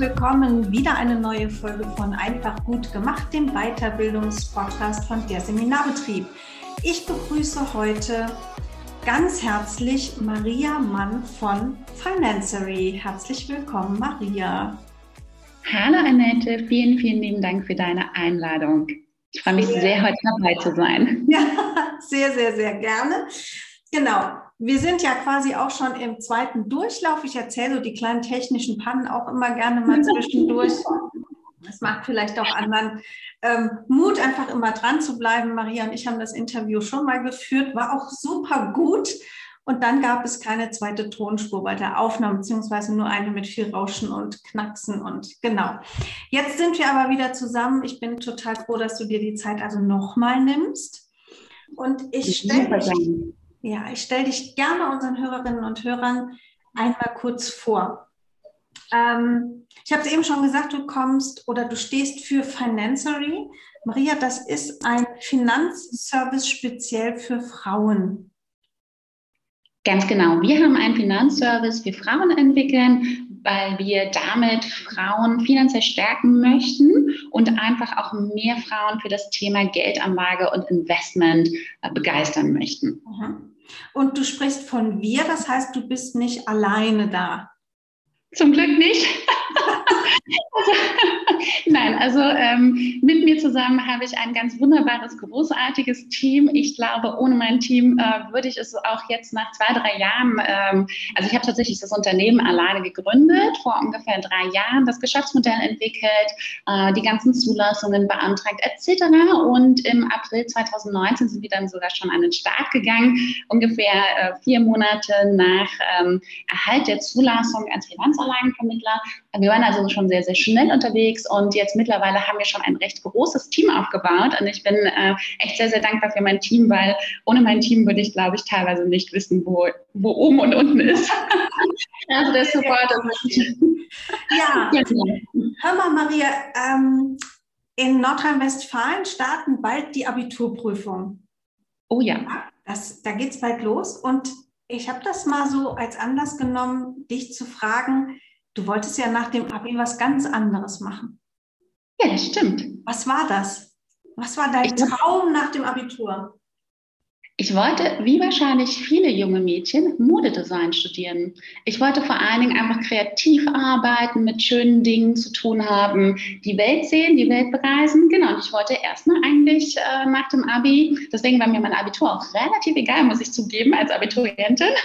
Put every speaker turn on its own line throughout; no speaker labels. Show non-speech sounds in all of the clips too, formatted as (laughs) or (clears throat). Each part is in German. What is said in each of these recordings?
Willkommen. Wieder eine neue Folge von Einfach gut gemacht, dem Weiterbildungspodcast von der Seminarbetrieb. Ich begrüße heute ganz herzlich Maria Mann von Financery. Herzlich willkommen, Maria.
Hallo Annette, vielen, vielen lieben Dank für deine Einladung. Ich freue mich sehr, sehr heute dabei zu sein.
Ja, (laughs) sehr, sehr, sehr gerne. Genau. Wir sind ja quasi auch schon im zweiten Durchlauf. Ich erzähle so die kleinen technischen Pannen auch immer gerne mal zwischendurch. Das macht vielleicht auch anderen ähm, Mut, einfach immer dran zu bleiben. Maria und ich haben das Interview schon mal geführt, war auch super gut. Und dann gab es keine zweite Tonspur bei der Aufnahme, beziehungsweise nur eine mit viel Rauschen und Knacksen und genau. Jetzt sind wir aber wieder zusammen. Ich bin total froh, dass du dir die Zeit also nochmal nimmst. Und ich stelle ja, ich stelle dich gerne unseren Hörerinnen und Hörern einmal kurz vor. Ähm, ich habe es eben schon gesagt, du kommst oder du stehst für Financery. Maria, das ist ein Finanzservice speziell für Frauen.
Ganz genau. Wir haben einen Finanzservice für Frauen entwickeln, weil wir damit Frauen finanziell stärken möchten und einfach auch mehr Frauen für das Thema Geldanlage und Investment äh, begeistern möchten. Mhm.
Und du sprichst von wir, das heißt, du bist nicht alleine da.
Zum Glück nicht. Also, (laughs) nein, also ähm, mit mir zusammen habe ich ein ganz wunderbares, großartiges Team. Ich glaube, ohne mein Team äh, würde ich es auch jetzt nach zwei, drei Jahren, ähm, also ich habe tatsächlich das Unternehmen alleine gegründet, vor ungefähr drei Jahren das Geschäftsmodell entwickelt, äh, die ganzen Zulassungen beantragt etc. Und im April 2019 sind wir dann sogar schon an den Start gegangen, ungefähr äh, vier Monate nach ähm, Erhalt der Zulassung als Finanzanlagenvermittler. Wir waren also schon sehr, sehr schnell unterwegs und jetzt mittlerweile haben wir schon ein recht großes Team aufgebaut und ich bin äh, echt sehr, sehr dankbar für mein Team, weil ohne mein Team würde ich, glaube ich, teilweise nicht wissen, wo, wo oben und unten ist. (laughs)
also der Support ist Ja, hör mal, Maria, ähm, in Nordrhein-Westfalen starten bald die Abiturprüfung.
Oh ja.
Das, da geht es bald los und ich habe das mal so als Anlass genommen, dich zu fragen, Du wolltest ja nach dem Abi was ganz anderes machen.
Ja, das stimmt.
Was war das? Was war dein Traum nach dem Abitur?
Ich wollte, wie wahrscheinlich viele junge Mädchen, Modedesign studieren. Ich wollte vor allen Dingen einfach kreativ arbeiten, mit schönen Dingen zu tun haben, die Welt sehen, die Welt bereisen. Genau, und ich wollte erstmal eigentlich äh, nach dem Abi, deswegen war mir mein Abitur auch relativ egal, muss ich zugeben, als Abiturientin. (laughs)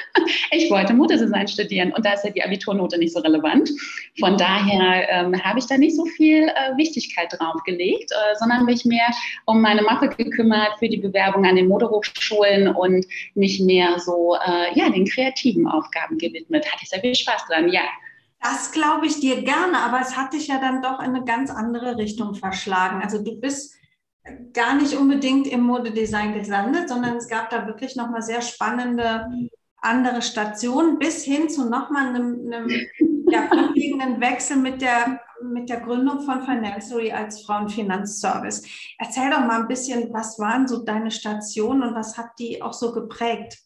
Ich wollte Modedesign studieren und da ist ja die Abiturnote nicht so relevant. Von daher ähm, habe ich da nicht so viel äh, Wichtigkeit drauf gelegt, äh, sondern mich mehr um meine Mappe gekümmert für die Bewerbung an den Moderhochschulen holen und mich mehr so äh, ja, den kreativen Aufgaben gewidmet. Hatte ich sehr viel Spaß dran, ja.
Das glaube ich dir gerne, aber es hat dich ja dann doch in eine ganz andere Richtung verschlagen. Also du bist gar nicht unbedingt im Modedesign gelandet, sondern es gab da wirklich nochmal sehr spannende andere Stationen bis hin zu nochmal einem, einem ja, grundlegenden Wechsel mit der mit der Gründung von Financery als Frauenfinanzservice. Erzähl doch mal ein bisschen, was waren so deine Stationen und was hat die auch so geprägt?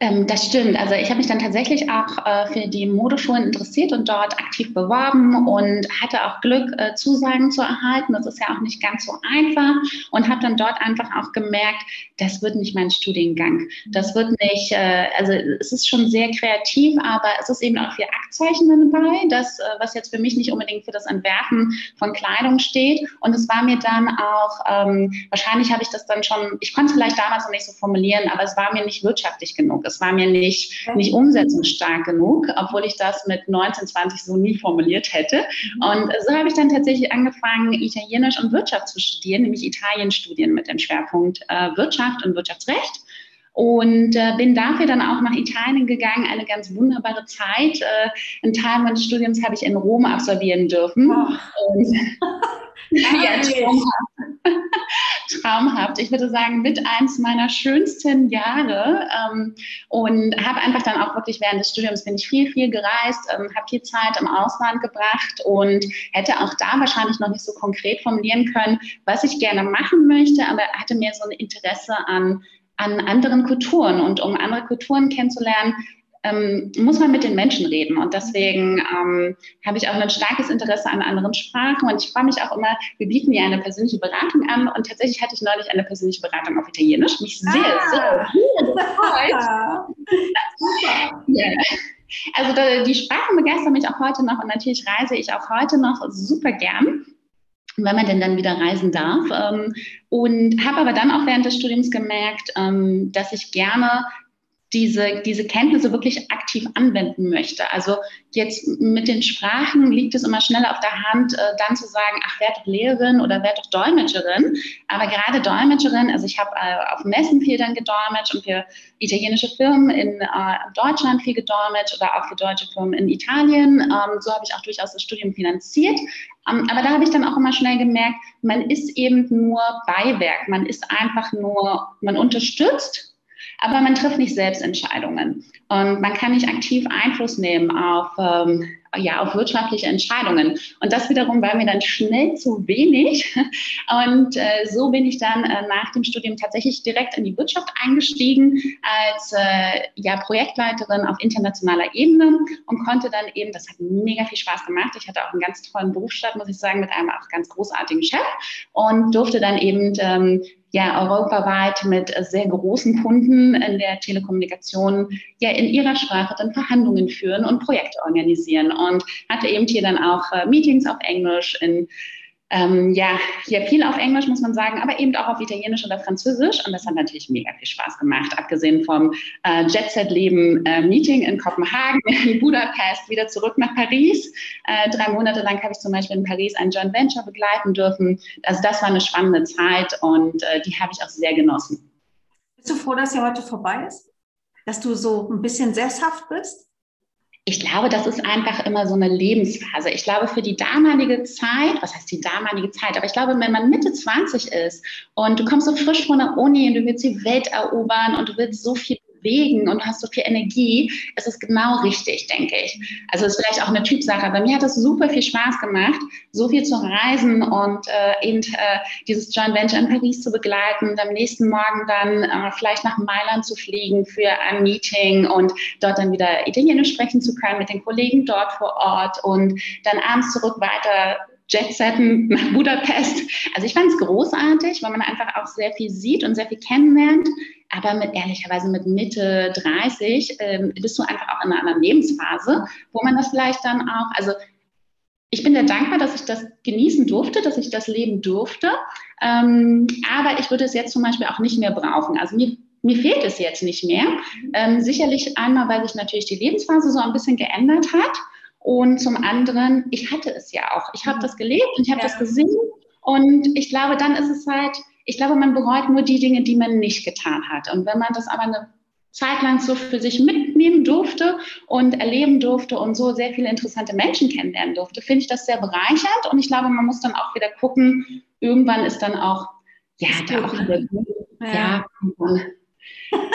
Ähm, das stimmt. Also ich habe mich dann tatsächlich auch äh, für die Modeschulen interessiert und dort aktiv beworben und hatte auch Glück, äh, Zusagen zu erhalten. Das ist ja auch nicht ganz so einfach und habe dann dort einfach auch gemerkt, das wird nicht mein Studiengang. Das wird nicht, äh, also es ist schon sehr kreativ, aber es ist eben auch viel Aktzeichen dabei, das, äh, was jetzt für mich nicht unbedingt für das Entwerfen von Kleidung steht. Und es war mir dann auch, ähm, wahrscheinlich habe ich das dann schon, ich konnte es vielleicht damals noch nicht so formulieren, aber es war mir nicht wirtschaftlich genug. Es war mir nicht, nicht umsetzungsstark genug, obwohl ich das mit 19, 20 so nie formuliert hätte. Und so habe ich dann tatsächlich angefangen, Italienisch und Wirtschaft zu studieren, nämlich Italienstudien mit dem Schwerpunkt äh, Wirtschaft und Wirtschaftsrecht und äh, bin dafür dann auch nach Italien gegangen, eine ganz wunderbare Zeit. Äh, einen Teil meines Studiums habe ich in Rom absolvieren dürfen. Oh. Und, (laughs) ja, traumhaft. (laughs) traumhaft. Ich würde sagen, mit eins meiner schönsten Jahre ähm, und habe einfach dann auch wirklich während des Studiums bin ich viel, viel gereist, ähm, habe viel Zeit im Ausland gebracht und hätte auch da wahrscheinlich noch nicht so konkret formulieren können, was ich gerne machen möchte, aber hatte mir so ein Interesse an an anderen Kulturen. Und um andere Kulturen kennenzulernen, ähm, muss man mit den Menschen reden. Und deswegen ähm, habe ich auch ein starkes Interesse an anderen Sprachen. Und ich freue mich auch immer, wir bieten ja eine persönliche Beratung an. Und tatsächlich hatte ich neulich eine persönliche Beratung auf Italienisch. Mich sehr, ah. sehr, gefreut. (laughs) Also die Sprachen begeistern mich auch heute noch. Und natürlich reise ich auch heute noch super gern wenn man denn dann wieder reisen darf. Ähm, und habe aber dann auch während des Studiums gemerkt, ähm, dass ich gerne diese, diese Kenntnisse wirklich aktiv anwenden möchte. Also jetzt mit den Sprachen liegt es immer schneller auf der Hand, äh, dann zu sagen, ach, wer doch Lehrerin oder wer doch Dolmetscherin. Aber gerade Dolmetscherin, also ich habe äh, auf Messen viel dann gedolmetscht und für italienische Firmen in äh, Deutschland viel gedolmetscht oder auch für deutsche Firmen in Italien. Ähm, so habe ich auch durchaus das Studium finanziert. Ähm, aber da habe ich dann auch immer schnell gemerkt, man ist eben nur Beiwerk, man ist einfach nur, man unterstützt aber man trifft nicht selbst Entscheidungen und man kann nicht aktiv Einfluss nehmen auf, ähm, ja, auf wirtschaftliche Entscheidungen. Und das wiederum war mir dann schnell zu wenig. (laughs) Und äh, so bin ich dann äh, nach dem Studium tatsächlich direkt in die Wirtschaft eingestiegen als äh, ja, Projektleiterin auf internationaler Ebene und konnte dann eben, das hat mega viel Spaß gemacht. Ich hatte auch einen ganz tollen Berufsstart, muss ich sagen, mit einem auch ganz großartigen Chef und durfte dann eben ähm, ja europaweit mit sehr großen Kunden in der Telekommunikation ja in ihrer Sprache dann Verhandlungen führen und Projekte organisieren. Und hatte eben hier dann auch äh, Meetings auf Englisch in ähm, ja, hier viel auf Englisch, muss man sagen, aber eben auch auf Italienisch oder Französisch. Und das hat natürlich mega viel Spaß gemacht, abgesehen vom äh, Jet-Set-Leben-Meeting äh, in Kopenhagen, (laughs) in Budapest, wieder zurück nach Paris. Äh, drei Monate lang habe ich zum Beispiel in Paris ein Joint Venture begleiten dürfen. Also das war eine spannende Zeit und äh, die habe ich auch sehr genossen.
Bist du froh, dass sie heute vorbei ist? Dass du so ein bisschen sesshaft bist?
Ich glaube, das ist einfach immer so eine Lebensphase. Ich glaube, für die damalige Zeit, was heißt die damalige Zeit, aber ich glaube, wenn man Mitte 20 ist und du kommst so frisch von der Uni und du willst die Welt erobern und du willst so viel bewegen und hast so viel Energie, ist es genau richtig, denke ich. Also ist vielleicht auch eine Typsache, aber mir hat es super viel Spaß gemacht, so viel zu reisen und äh, eben äh, dieses Joint Venture in Paris zu begleiten und am nächsten Morgen dann äh, vielleicht nach Mailand zu fliegen für ein Meeting und dort dann wieder Italienisch sprechen zu können mit den Kollegen dort vor Ort und dann abends zurück weiter Jetsetten nach Budapest. Also ich fand es großartig, weil man einfach auch sehr viel sieht und sehr viel kennenlernt. Aber mit, ehrlicherweise mit Mitte 30 ähm, bist du einfach auch in einer anderen Lebensphase, wo man das vielleicht dann auch, also ich bin sehr dankbar, dass ich das genießen durfte, dass ich das leben durfte. Ähm, aber ich würde es jetzt zum Beispiel auch nicht mehr brauchen. Also mir, mir fehlt es jetzt nicht mehr. Ähm, sicherlich einmal, weil sich natürlich die Lebensphase so ein bisschen geändert hat. Und zum anderen, ich hatte es ja auch. Ich habe das gelebt und ich habe ja. das gesehen. Und ich glaube, dann ist es halt, ich glaube, man bereut nur die Dinge, die man nicht getan hat. Und wenn man das aber eine Zeit lang so für sich mitnehmen durfte und erleben durfte und so sehr viele interessante Menschen kennenlernen durfte, finde ich das sehr bereichernd. Und ich glaube, man muss dann auch wieder gucken, irgendwann ist dann auch, ja, da auch wieder, ja,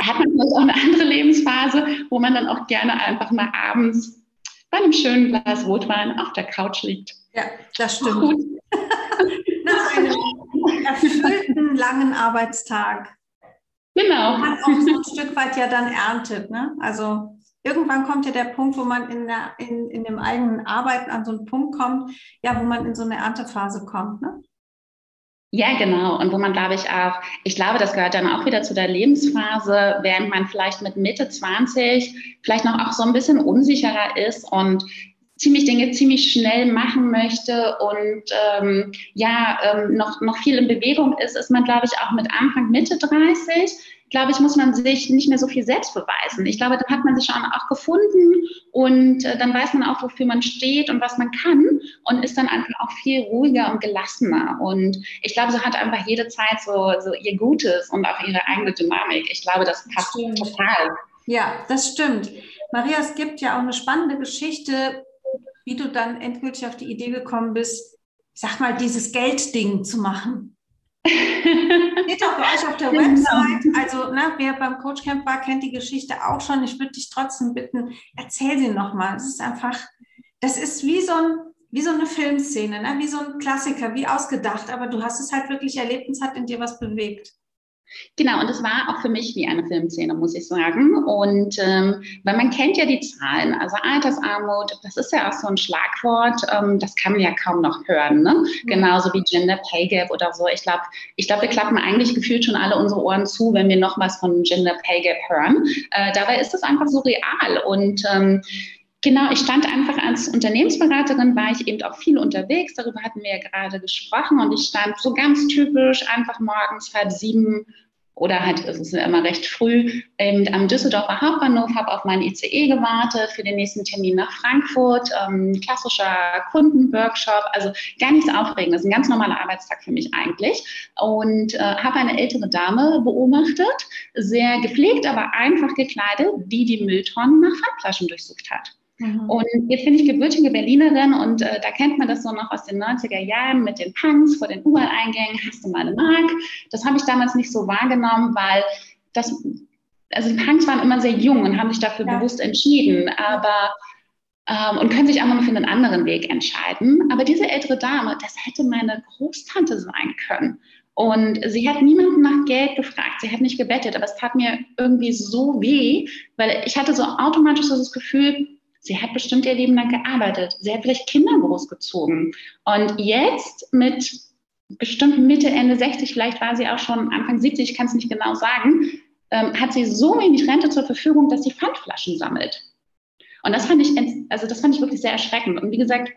hat man vielleicht auch eine andere Lebensphase, wo man dann auch gerne einfach mal abends bei einem schönen Glas Rotwein auf der Couch liegt.
Ja, das stimmt. (laughs) Nach einem (laughs) erfüllten langen Arbeitstag.
Genau.
Man auch so ein Stück weit ja dann erntet. Ne? Also irgendwann kommt ja der Punkt, wo man in, der, in, in dem eigenen Arbeiten an so einen Punkt kommt, ja, wo man in so eine Erntephase kommt. Ne?
Ja, genau. Und wo man, glaube ich, auch, ich glaube, das gehört dann auch wieder zu der Lebensphase, während man vielleicht mit Mitte 20 vielleicht noch auch so ein bisschen unsicherer ist und ziemlich Dinge ziemlich schnell machen möchte und ähm, ja, ähm, noch, noch viel in Bewegung ist, ist man, glaube ich, auch mit Anfang, Mitte 30 glaube ich, muss man sich nicht mehr so viel selbst beweisen. Ich glaube, dann hat man sich schon auch gefunden und äh, dann weiß man auch, wofür man steht und was man kann und ist dann einfach auch viel ruhiger und gelassener. Und ich glaube, so hat einfach jede Zeit so, so ihr Gutes und auch ihre eigene Dynamik. Ich glaube, das passt total.
Ja, das stimmt. Maria, es gibt ja auch eine spannende Geschichte, wie du dann endgültig auf die Idee gekommen bist, sag mal, dieses Geldding zu machen. (laughs) Steht auch bei euch auf der genau. Website. Also, ne, wer beim Coach Camp war, kennt die Geschichte auch schon. Ich würde dich trotzdem bitten, erzähl sie nochmal. Es ist einfach, das ist wie so, ein, wie so eine Filmszene, ne? wie so ein Klassiker, wie ausgedacht. Aber du hast es halt wirklich erlebt und es hat in dir was bewegt.
Genau, und es war auch für mich wie eine Filmszene, muss ich sagen. Und ähm, weil man kennt ja die Zahlen, also Altersarmut, das ist ja auch so ein Schlagwort, ähm, das kann man ja kaum noch hören, ne? Mhm. Genauso wie Gender Pay Gap oder so. Ich glaube, ich glaube, wir klappen eigentlich gefühlt schon alle unsere Ohren zu, wenn wir noch was von Gender Pay Gap hören. Äh, dabei ist es einfach so real. Und ähm, Genau, ich stand einfach als Unternehmensberaterin, war ich eben auch viel unterwegs, darüber hatten wir ja gerade gesprochen und ich stand so ganz typisch einfach morgens halb sieben oder halt, es ist immer recht früh, eben am Düsseldorfer Hauptbahnhof, habe auf meinen ICE gewartet für den nächsten Termin nach Frankfurt, ähm, klassischer Kundenworkshop, also gar nichts Aufregendes, ein ganz normaler Arbeitstag für mich eigentlich und äh, habe eine ältere Dame beobachtet, sehr gepflegt, aber einfach gekleidet, die die Mülltonnen nach Pfandflaschen durchsucht hat. Mhm. Und jetzt bin ich gebürtige Berlinerin und äh, da kennt man das so noch aus den 90er Jahren mit den Punks vor den U-Bahn-Eingängen. Hast du mal eine Mark? Das habe ich damals nicht so wahrgenommen, weil das, also die Punks waren immer sehr jung und haben sich dafür ja. bewusst entschieden, aber ähm, und können sich auch noch für einen anderen Weg entscheiden. Aber diese ältere Dame, das hätte meine Großtante sein können. Und sie hat niemanden nach Geld gefragt, sie hat nicht gebettet, aber es tat mir irgendwie so weh, weil ich hatte so automatisch so das Gefühl, Sie hat bestimmt ihr Leben lang gearbeitet. Sie hat vielleicht Kinder großgezogen. Und jetzt mit bestimmt Mitte, Ende 60, vielleicht war sie auch schon Anfang 70, ich kann es nicht genau sagen, ähm, hat sie so wenig Rente zur Verfügung, dass sie Pfandflaschen sammelt. Und das fand ich, also das fand ich wirklich sehr erschreckend. Und wie gesagt,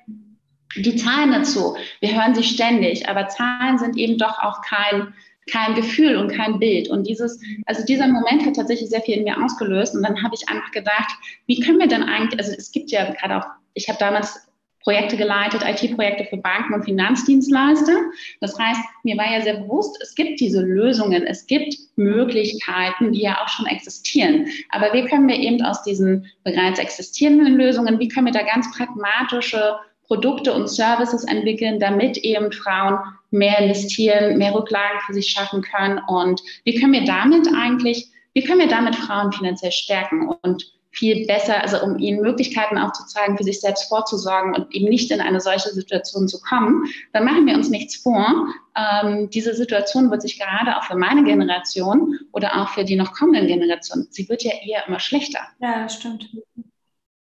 die Zahlen dazu, wir hören sie ständig, aber Zahlen sind eben doch auch kein, kein Gefühl und kein Bild. Und dieses, also dieser Moment hat tatsächlich sehr viel in mir ausgelöst. Und dann habe ich einfach gedacht, wie können wir denn eigentlich, also es gibt ja gerade auch, ich habe damals Projekte geleitet, IT-Projekte für Banken und Finanzdienstleister. Das heißt, mir war ja sehr bewusst, es gibt diese Lösungen, es gibt Möglichkeiten, die ja auch schon existieren. Aber wie können wir eben aus diesen bereits existierenden Lösungen, wie können wir da ganz pragmatische Produkte und Services entwickeln, damit eben Frauen mehr investieren, mehr Rücklagen für sich schaffen können. Und wie können wir damit eigentlich, wie können wir damit Frauen finanziell stärken und viel besser, also um ihnen Möglichkeiten auch zu zeigen, für sich selbst vorzusorgen und eben nicht in eine solche Situation zu kommen, dann machen wir uns nichts vor. Ähm, diese Situation wird sich gerade auch für meine Generation oder auch für die noch kommenden Generationen, sie wird ja eher immer schlechter.
Ja, das stimmt.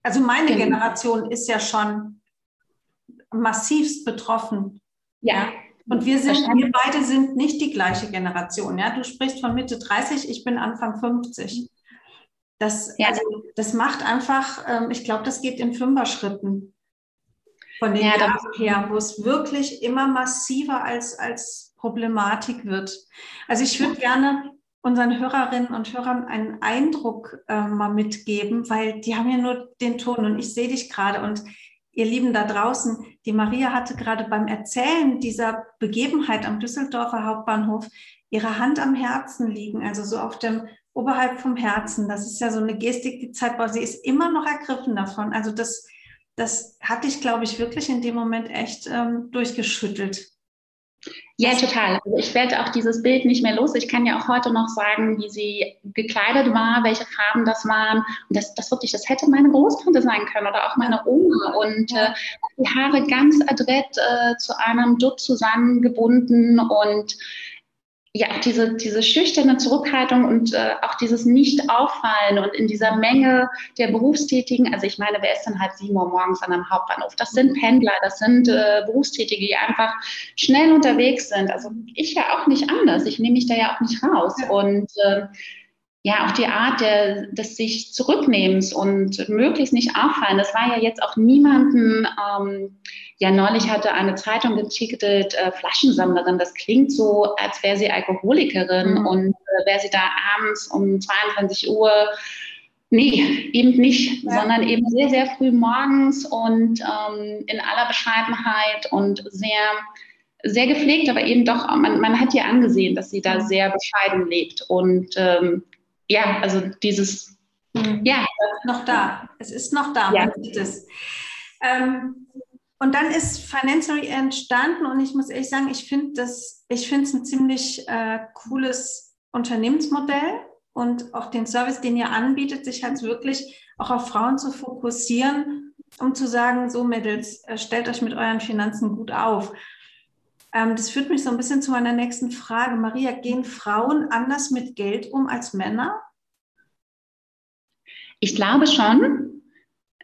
Also meine genau. Generation ist ja schon massivst betroffen. Ja. Und wir sind, wir beide sind nicht die gleiche Generation. Ja, du sprichst von Mitte 30, ich bin Anfang 50. Das, ja. also, das macht einfach, ähm, ich glaube, das geht in Fünfer-Schritten von den ja, Jahren her, wo es wirklich immer massiver als, als Problematik wird. Also ich würde gerne unseren Hörerinnen und Hörern einen Eindruck äh, mal mitgeben, weil die haben ja nur den Ton und ich sehe dich gerade und ihr Lieben da draußen, die Maria hatte gerade beim Erzählen dieser Begebenheit am Düsseldorfer Hauptbahnhof ihre Hand am Herzen liegen, also so auf dem oberhalb vom Herzen. Das ist ja so eine Gestik, die Zeit, sie ist immer noch ergriffen davon. Also das, das hatte ich, glaube ich, wirklich in dem Moment echt ähm, durchgeschüttelt.
Ja, total. Also ich werde auch dieses Bild nicht mehr los. Ich kann ja auch heute noch sagen, wie sie gekleidet war, welche Farben das waren. Und das, das wirklich, das hätte meine Großtante sein können oder auch meine Oma. Und äh, die Haare ganz adrett äh, zu einem Dutt zusammengebunden und ja, auch diese, diese schüchterne Zurückhaltung und äh, auch dieses Nicht-Auffallen und in dieser Menge der Berufstätigen, also ich meine, wer ist dann halt sieben Uhr morgens an einem Hauptbahnhof? Das sind Pendler, das sind äh, Berufstätige, die einfach schnell unterwegs sind. Also ich ja auch nicht anders. Ich nehme mich da ja auch nicht raus. Und äh, ja, auch die Art der, des sich Zurücknehmens und möglichst nicht auffallen. Das war ja jetzt auch niemanden, ähm, ja, neulich hatte eine Zeitung getitelt, äh, Flaschensammlerin. Das klingt so, als wäre sie Alkoholikerin mhm. und äh, wäre sie da abends um 22 Uhr. Nee, eben nicht, ja. sondern eben sehr, sehr früh morgens und ähm, in aller Bescheidenheit und sehr sehr gepflegt, aber eben doch, man, man hat ihr angesehen, dass sie da sehr bescheiden lebt. Und ähm, ja, also dieses,
mhm. ja. Noch da. Es ist noch da. Ja. Man sieht es. Ähm, und dann ist Financially entstanden und ich muss ehrlich sagen, ich finde das, ich finde es ein ziemlich äh, cooles Unternehmensmodell und auch den Service, den ihr anbietet, sich halt wirklich auch auf Frauen zu fokussieren, um zu sagen, so Mädels, äh, stellt euch mit euren Finanzen gut auf. Ähm, das führt mich so ein bisschen zu meiner nächsten Frage. Maria, gehen Frauen anders mit Geld um als Männer?
Ich glaube schon,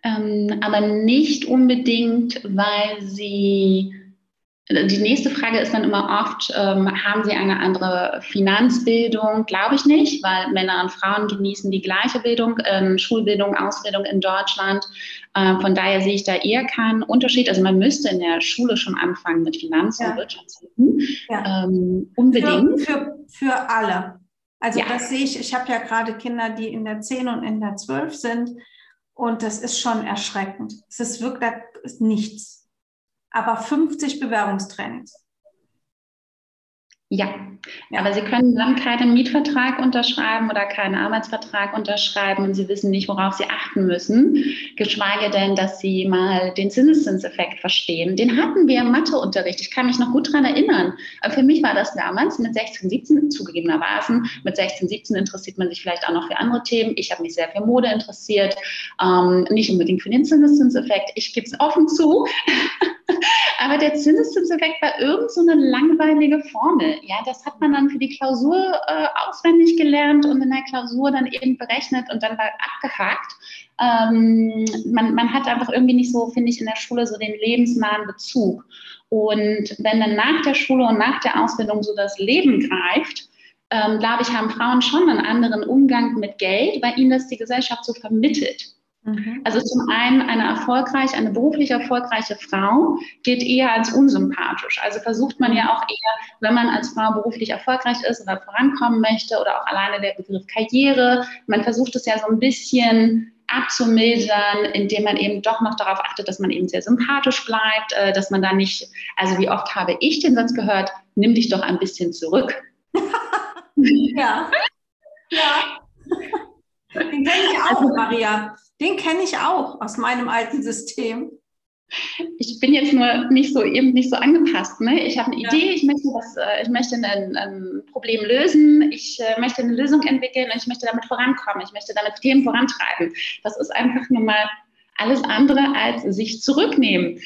ähm, aber nicht unbedingt, weil sie die nächste Frage ist dann immer oft, ähm, haben sie eine andere Finanzbildung? Glaube ich nicht, weil Männer und Frauen genießen die gleiche Bildung, ähm, Schulbildung, Ausbildung in Deutschland. Äh, von daher sehe ich da eher keinen Unterschied. Also man müsste in der Schule schon anfangen mit Finanzen ja. und Wirtschaftswissen. Ja. Ähm, unbedingt.
Für, für, für alle. Also ja. das sehe ich, ich habe ja gerade Kinder, die in der 10 und in der 12 sind. Und das ist schon erschreckend. Es ist wirklich nichts aber 50 Bewerbungstrainings.
Ja. aber Sie können dann keinen Mietvertrag unterschreiben oder keinen Arbeitsvertrag unterschreiben und Sie wissen nicht, worauf Sie achten müssen, geschweige denn, dass Sie mal den Zinseszinseffekt verstehen. Den hatten wir im Matheunterricht. Ich kann mich noch gut daran erinnern. Aber für mich war das damals mit 16, 17 zugegebenermaßen. Mit 16, 17 interessiert man sich vielleicht auch noch für andere Themen. Ich habe mich sehr für Mode interessiert, ähm, nicht unbedingt für den Zinseszinseffekt. Ich gebe es offen zu. (laughs) Aber der Zinseszinseffekt war irgend so eine langweilige Formel. Ja, das hat man dann für die Klausur äh, auswendig gelernt und in der Klausur dann eben berechnet und dann war abgehakt. Ähm, man, man hat einfach irgendwie nicht so, finde ich, in der Schule so den lebensnahen Bezug. Und wenn dann nach der Schule und nach der Ausbildung so das Leben greift, ähm, glaube ich, haben Frauen schon einen anderen Umgang mit Geld, weil ihnen das die Gesellschaft so vermittelt. Mhm. Also zum einen eine erfolgreiche, eine beruflich erfolgreiche Frau gilt eher als unsympathisch. Also versucht man ja auch eher, wenn man als Frau beruflich erfolgreich ist oder vorankommen möchte oder auch alleine der Begriff Karriere, man versucht es ja so ein bisschen abzumildern, indem man eben doch noch darauf achtet, dass man eben sehr sympathisch bleibt, äh, dass man da nicht, also wie oft habe ich den Satz gehört, nimm dich doch ein bisschen zurück. (laughs)
ja. Ja. Den kenne ich auch, also, Maria. Den kenne ich auch aus meinem alten System.
Ich bin jetzt nur nicht so eben nicht so angepasst. Ne? Ich habe eine Idee, ich möchte was, äh, ich möchte ein, ein Problem lösen, ich äh, möchte eine Lösung entwickeln und ich möchte damit vorankommen, ich möchte damit Themen vorantreiben. Das ist einfach nur mal alles andere als sich zurücknehmen.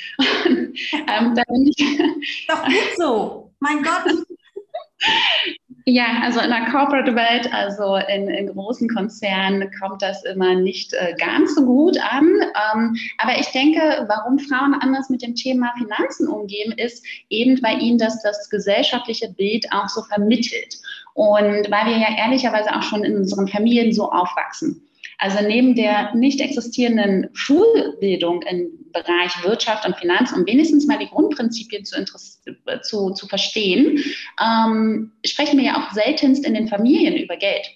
ähm,
da bin ich Doch gut so. Mein Gott. (laughs)
Ja, also in der Corporate Welt, also in, in großen Konzernen, kommt das immer nicht äh, ganz so gut an. Ähm, aber ich denke, warum Frauen anders mit dem Thema Finanzen umgehen, ist eben, weil ihnen das das gesellschaftliche Bild auch so vermittelt. Und weil wir ja ehrlicherweise auch schon in unseren Familien so aufwachsen. Also neben der nicht existierenden Schulbildung im Bereich Wirtschaft und Finanz, um wenigstens mal die Grundprinzipien zu, zu, zu verstehen, ähm, sprechen wir ja auch seltenst in den Familien über Geld.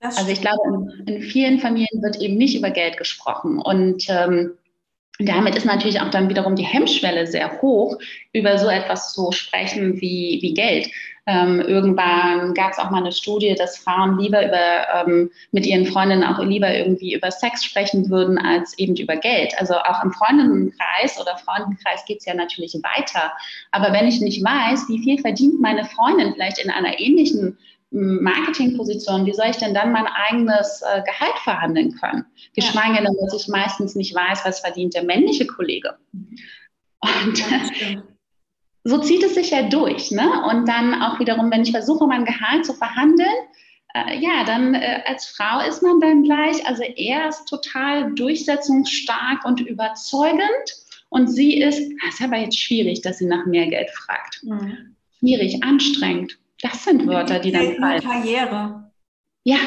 Also ich glaube, in, in, vielen Familien wird eben nicht über Geld gesprochen. Und ähm, damit ist natürlich auch dann wiederum die Hemmschwelle sehr hoch, über so etwas zu sprechen wie, wie Geld. Ähm, irgendwann gab es auch mal eine Studie, dass Frauen lieber über, ähm, mit ihren Freundinnen auch lieber irgendwie über Sex sprechen würden, als eben über Geld. Also auch im Freundinnenkreis oder Freundenkreis geht es ja natürlich weiter. Aber wenn ich nicht weiß, wie viel verdient meine Freundin vielleicht in einer ähnlichen Marketingposition, wie soll ich denn dann mein eigenes äh, Gehalt verhandeln können? Geschweige denn, dass ich meistens nicht weiß, was verdient der männliche Kollege. Und ja, so zieht es sich ja durch. Ne? Und dann auch wiederum, wenn ich versuche, mein Gehalt zu verhandeln, äh, ja, dann äh, als Frau ist man dann gleich, also er ist total durchsetzungsstark und überzeugend und sie ist, das ist aber jetzt schwierig, dass sie nach mehr Geld fragt. Mhm. Schwierig, anstrengend. Das sind Wörter, die dann fallen.
Karriere.
Ja,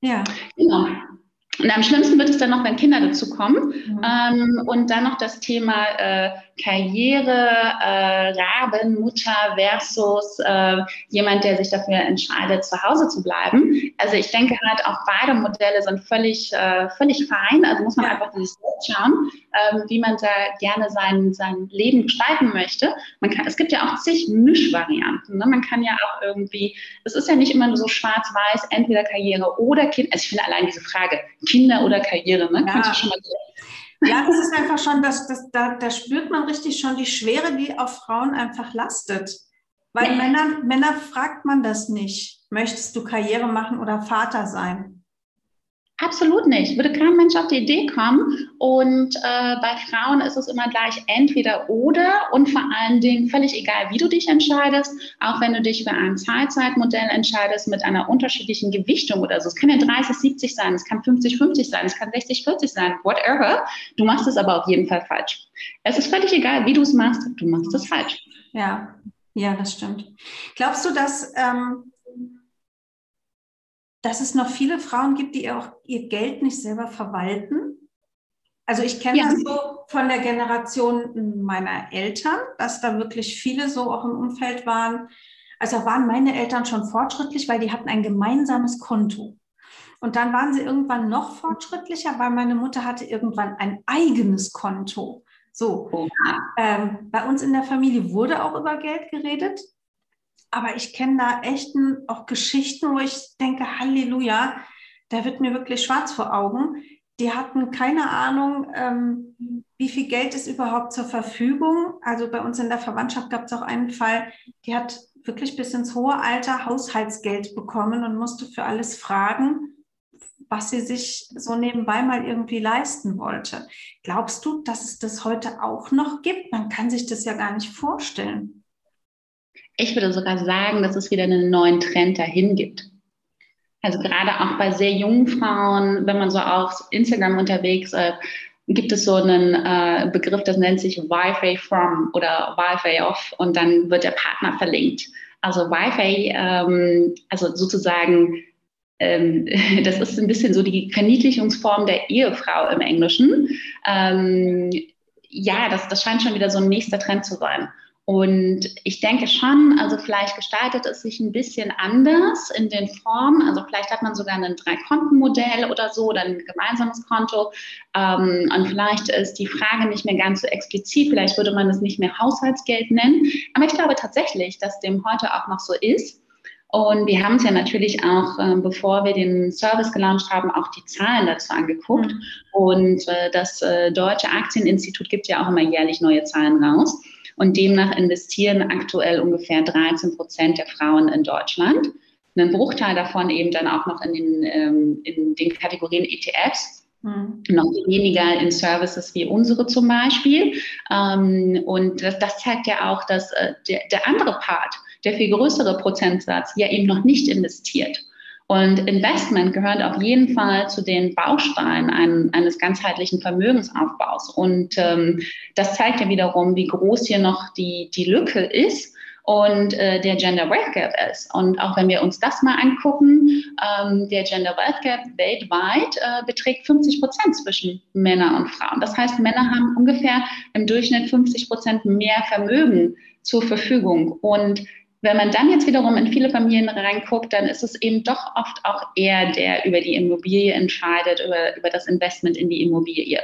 Ja.
Genau. Und am schlimmsten wird es dann noch, wenn Kinder dazu kommen. Mhm. Ähm, und dann noch das Thema äh, Karriere, äh, Rabenmutter versus äh, jemand, der sich dafür entscheidet, zu Hause zu bleiben. Also ich denke halt, auch beide Modelle sind völlig, äh, völlig fein. Also muss man ja. einfach dieses schauen, ähm, wie man da gerne sein, sein Leben gestalten möchte. Man kann, es gibt ja auch zig Mischvarianten. Ne? Man kann ja auch irgendwie, es ist ja nicht immer nur so schwarz-weiß, entweder Karriere oder Kind. Also ich finde allein diese Frage, Kinder oder Karriere, ne? Ja.
schon mal ja, das ist einfach schon, das, das, da, da spürt man richtig schon die Schwere, die auf Frauen einfach lastet. Weil ja. Männer, Männer fragt man das nicht. Möchtest du Karriere machen oder Vater sein?
Absolut nicht. Würde kein Mensch auf die Idee kommen. Und äh, bei Frauen ist es immer gleich entweder oder und vor allen Dingen völlig egal, wie du dich entscheidest, auch wenn du dich für ein Teilzeitmodell entscheidest mit einer unterschiedlichen Gewichtung oder so. Es kann ja 30, 70 sein, es kann 50, 50 sein, es kann 60, 40 sein, whatever. Du machst es aber auf jeden Fall falsch. Es ist völlig egal, wie du es machst, du machst es falsch.
Ja, ja, das stimmt. Glaubst du, dass ähm dass es noch viele Frauen gibt, die auch ihr Geld nicht selber verwalten. Also ich kenne ja. das so von der Generation meiner Eltern, dass da wirklich viele so auch im Umfeld waren. Also waren meine Eltern schon fortschrittlich, weil die hatten ein gemeinsames Konto. Und dann waren sie irgendwann noch fortschrittlicher, weil meine Mutter hatte irgendwann ein eigenes Konto. So, oh. ähm, bei uns in der Familie wurde auch über Geld geredet. Aber ich kenne da echt auch Geschichten, wo ich denke, Halleluja, da wird mir wirklich schwarz vor Augen. Die hatten keine Ahnung, ähm, wie viel Geld ist überhaupt zur Verfügung. Also bei uns in der Verwandtschaft gab es auch einen Fall, die hat wirklich bis ins hohe Alter Haushaltsgeld bekommen und musste für alles fragen, was sie sich so nebenbei mal irgendwie leisten wollte. Glaubst du, dass es das heute auch noch gibt? Man kann sich das ja gar nicht vorstellen.
Ich würde sogar sagen, dass es wieder einen neuen Trend dahin gibt. Also gerade auch bei sehr jungen Frauen, wenn man so auf Instagram unterwegs ist, gibt es so einen äh, Begriff, das nennt sich Wi-Fi from oder Wi-Fi off und dann wird der Partner verlinkt. Also Wi-Fi, ähm, also sozusagen, ähm, (laughs) das ist ein bisschen so die Verniedlichungsform der Ehefrau im Englischen. Ähm, ja, das, das scheint schon wieder so ein nächster Trend zu sein. Und ich denke schon, also vielleicht gestaltet es sich ein bisschen anders in den Formen. Also vielleicht hat man sogar ein Drei-Konten-Modell oder so oder ein gemeinsames Konto. Ähm, und vielleicht ist die Frage nicht mehr ganz so explizit. Vielleicht würde man es nicht mehr Haushaltsgeld nennen. Aber ich glaube tatsächlich, dass dem heute auch noch so ist. Und wir haben es ja natürlich auch, äh, bevor wir den Service gelauncht haben, auch die Zahlen dazu angeguckt. Mhm. Und äh, das äh, Deutsche Aktieninstitut gibt ja auch immer jährlich neue Zahlen raus. Und demnach investieren aktuell ungefähr 13 Prozent der Frauen in Deutschland. Ein Bruchteil davon eben dann auch noch in den, ähm, in den Kategorien ETFs. Mhm. Noch weniger in Services wie unsere zum Beispiel. Ähm, und das, das, zeigt ja auch, dass äh, der, der andere Part, der viel größere Prozentsatz, ja eben noch nicht investiert. Und Investment gehört auf jeden Fall zu den Bausteinen ein, eines ganzheitlichen Vermögensaufbaus. Und ähm, das zeigt ja wiederum, wie groß hier noch die, die Lücke ist und äh, der Gender Wealth Gap ist. Und auch wenn wir uns das mal angucken, ähm, der Gender Wealth Gap weltweit äh, beträgt 50 Prozent zwischen Männern und Frauen. Das heißt, Männer haben ungefähr im Durchschnitt 50 Prozent mehr Vermögen zur Verfügung. Und wenn man dann jetzt wiederum in viele Familien reinguckt, dann ist es eben doch oft auch er, der über die Immobilie entscheidet, über, über das Investment in die Immobilie.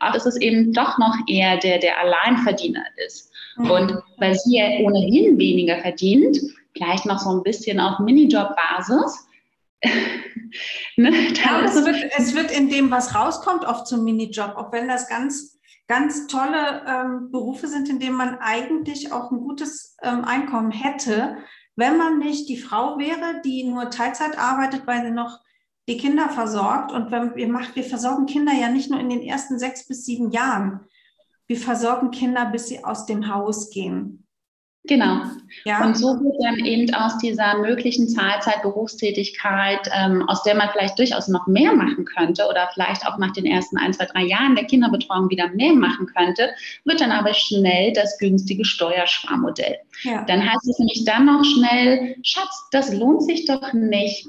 Oft ist es eben doch noch eher der, der Alleinverdiener ist. Mhm. Und weil sie ja ohnehin weniger verdient, vielleicht noch so ein bisschen auf Minijob-Basis, (laughs)
ne, ja, es, wird, es wird in dem, was rauskommt, oft zum Minijob, auch wenn das ganz ganz tolle ähm, Berufe sind, in denen man eigentlich auch ein gutes ähm, Einkommen hätte, wenn man nicht die Frau wäre, die nur Teilzeit arbeitet, weil sie noch die Kinder versorgt. Und wenn wir machen, wir versorgen Kinder ja nicht nur in den ersten sechs bis sieben Jahren. Wir versorgen Kinder, bis sie aus dem Haus gehen.
Genau. Ja. Und so wird dann eben aus dieser möglichen Zahlzeit-Berufstätigkeit, ähm, aus der man vielleicht durchaus noch mehr machen könnte oder vielleicht auch nach den ersten ein, zwei, drei Jahren der Kinderbetreuung wieder mehr machen könnte, wird dann aber schnell das günstige Steuersparmodell. Ja. Dann heißt es nämlich dann noch schnell, Schatz, das lohnt sich doch nicht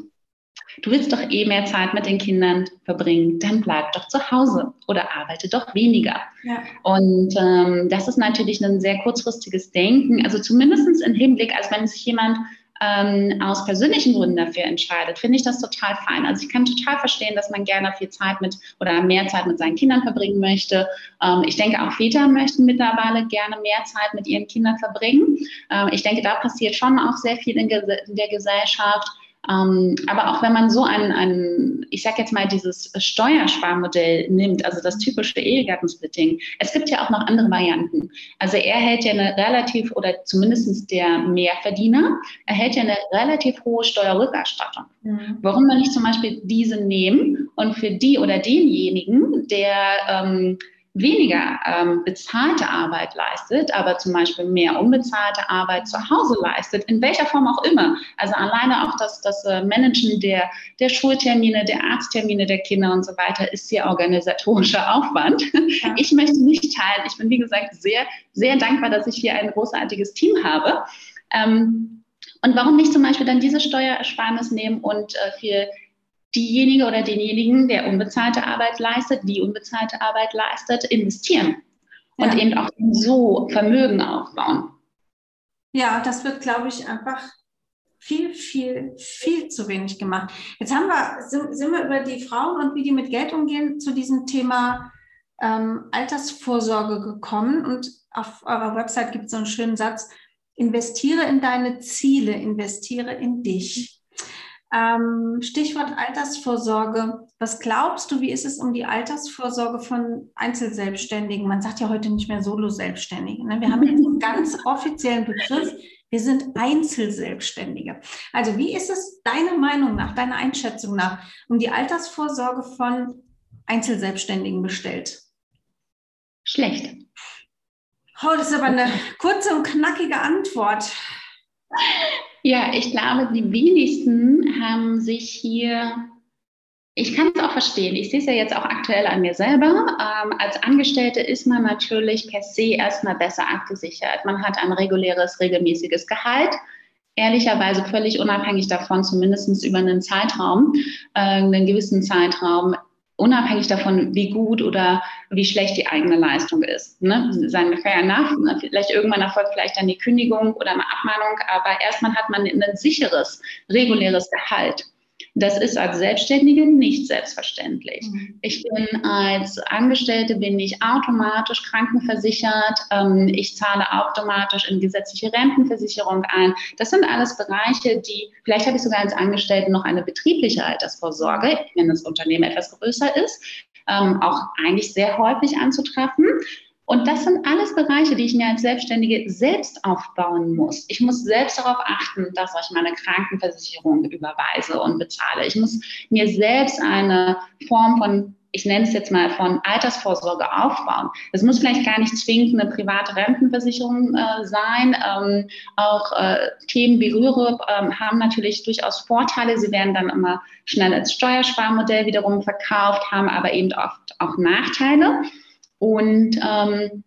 Du willst doch eh mehr Zeit mit den Kindern verbringen, dann bleib doch zu Hause oder arbeite doch weniger. Ja. Und ähm, das ist natürlich ein sehr kurzfristiges Denken, also zumindest im Hinblick, als wenn sich jemand ähm, aus persönlichen Gründen dafür entscheidet, finde ich das total fein. Also ich kann total verstehen, dass man gerne viel Zeit mit oder mehr Zeit mit seinen Kindern verbringen möchte. Ähm, ich denke, auch Väter möchten mittlerweile gerne mehr Zeit mit ihren Kindern verbringen. Ähm, ich denke, da passiert schon auch sehr viel in, in der Gesellschaft. Ähm, aber auch wenn man so ein, ein ich sage jetzt mal, dieses Steuersparmodell nimmt, also das typische Ehegattensplitting, es gibt ja auch noch andere Varianten. Also er hält ja eine relativ, oder zumindest der Mehrverdiener, er hält ja eine relativ hohe Steuerrückerstattung. Mhm. Warum man nicht zum Beispiel diese nehmen und für die oder denjenigen, der ähm, weniger ähm, bezahlte Arbeit leistet, aber zum Beispiel mehr unbezahlte Arbeit zu Hause leistet, in welcher Form auch immer. Also alleine auch das, das äh, Managen der, der Schultermine, der Arzttermine der Kinder und so weiter ist hier organisatorischer Aufwand. Ja. Ich möchte nicht teilen. Ich bin, wie gesagt, sehr, sehr dankbar, dass ich hier ein großartiges Team habe. Ähm, und warum nicht zum Beispiel dann diese Steuerersparnis nehmen und äh, für diejenige oder denjenigen, der unbezahlte Arbeit leistet, die unbezahlte Arbeit leistet, investieren und ja. eben auch so Vermögen aufbauen.
Ja, das wird, glaube ich, einfach viel, viel, viel zu wenig gemacht. Jetzt haben wir, sind, sind wir über die Frauen und wie die mit Geld umgehen zu diesem Thema ähm, Altersvorsorge gekommen. Und auf eurer Website gibt es so einen schönen Satz, investiere in deine Ziele, investiere in dich. Ähm, Stichwort Altersvorsorge. Was glaubst du, wie ist es um die Altersvorsorge von Einzelselbstständigen? Man sagt ja heute nicht mehr Solo-Selbstständige. Ne? Wir haben jetzt einen ganz (laughs) offiziellen Begriff. Wir sind Einzelselbstständige. Also wie ist es deiner Meinung nach, deiner Einschätzung nach, um die Altersvorsorge von Einzelselbstständigen bestellt?
Schlecht.
Oh, das ist aber eine (laughs) kurze und knackige Antwort.
Ja, ich glaube, die wenigsten haben sich hier, ich kann es auch verstehen, ich sehe es ja jetzt auch aktuell an mir selber. Ähm, als Angestellte ist man natürlich per se erstmal besser abgesichert. Man hat ein reguläres, regelmäßiges Gehalt ehrlicherweise völlig unabhängig davon, zumindest über einen Zeitraum, äh, einen gewissen Zeitraum, unabhängig davon, wie gut oder wie schlecht die eigene Leistung ist. Ne? Sagen fair nach, vielleicht irgendwann erfolgt vielleicht dann die Kündigung oder eine Abmahnung, aber erstmal hat man ein sicheres, reguläres Gehalt. Das ist als Selbstständige nicht selbstverständlich. Mhm. Ich bin als Angestellte bin ich automatisch krankenversichert. Ähm, ich zahle automatisch in gesetzliche Rentenversicherung ein. Das sind alles Bereiche, die vielleicht habe ich sogar als Angestellte noch eine betriebliche Altersvorsorge, wenn das Unternehmen etwas größer ist, ähm, auch eigentlich sehr häufig anzutreffen. Und das sind alles Bereiche, die ich mir als Selbstständige selbst aufbauen muss. Ich muss selbst darauf achten, dass ich meine Krankenversicherung überweise und bezahle. Ich muss mir selbst eine Form von ich nenne es jetzt mal von Altersvorsorge aufbauen. Das muss vielleicht gar nicht zwingend eine private Rentenversicherung äh, sein. Ähm, auch äh, Themen wie Rürup ähm, haben natürlich durchaus Vorteile. Sie werden dann immer schnell als Steuersparmodell wiederum verkauft, haben aber eben oft auch Nachteile. Und ähm,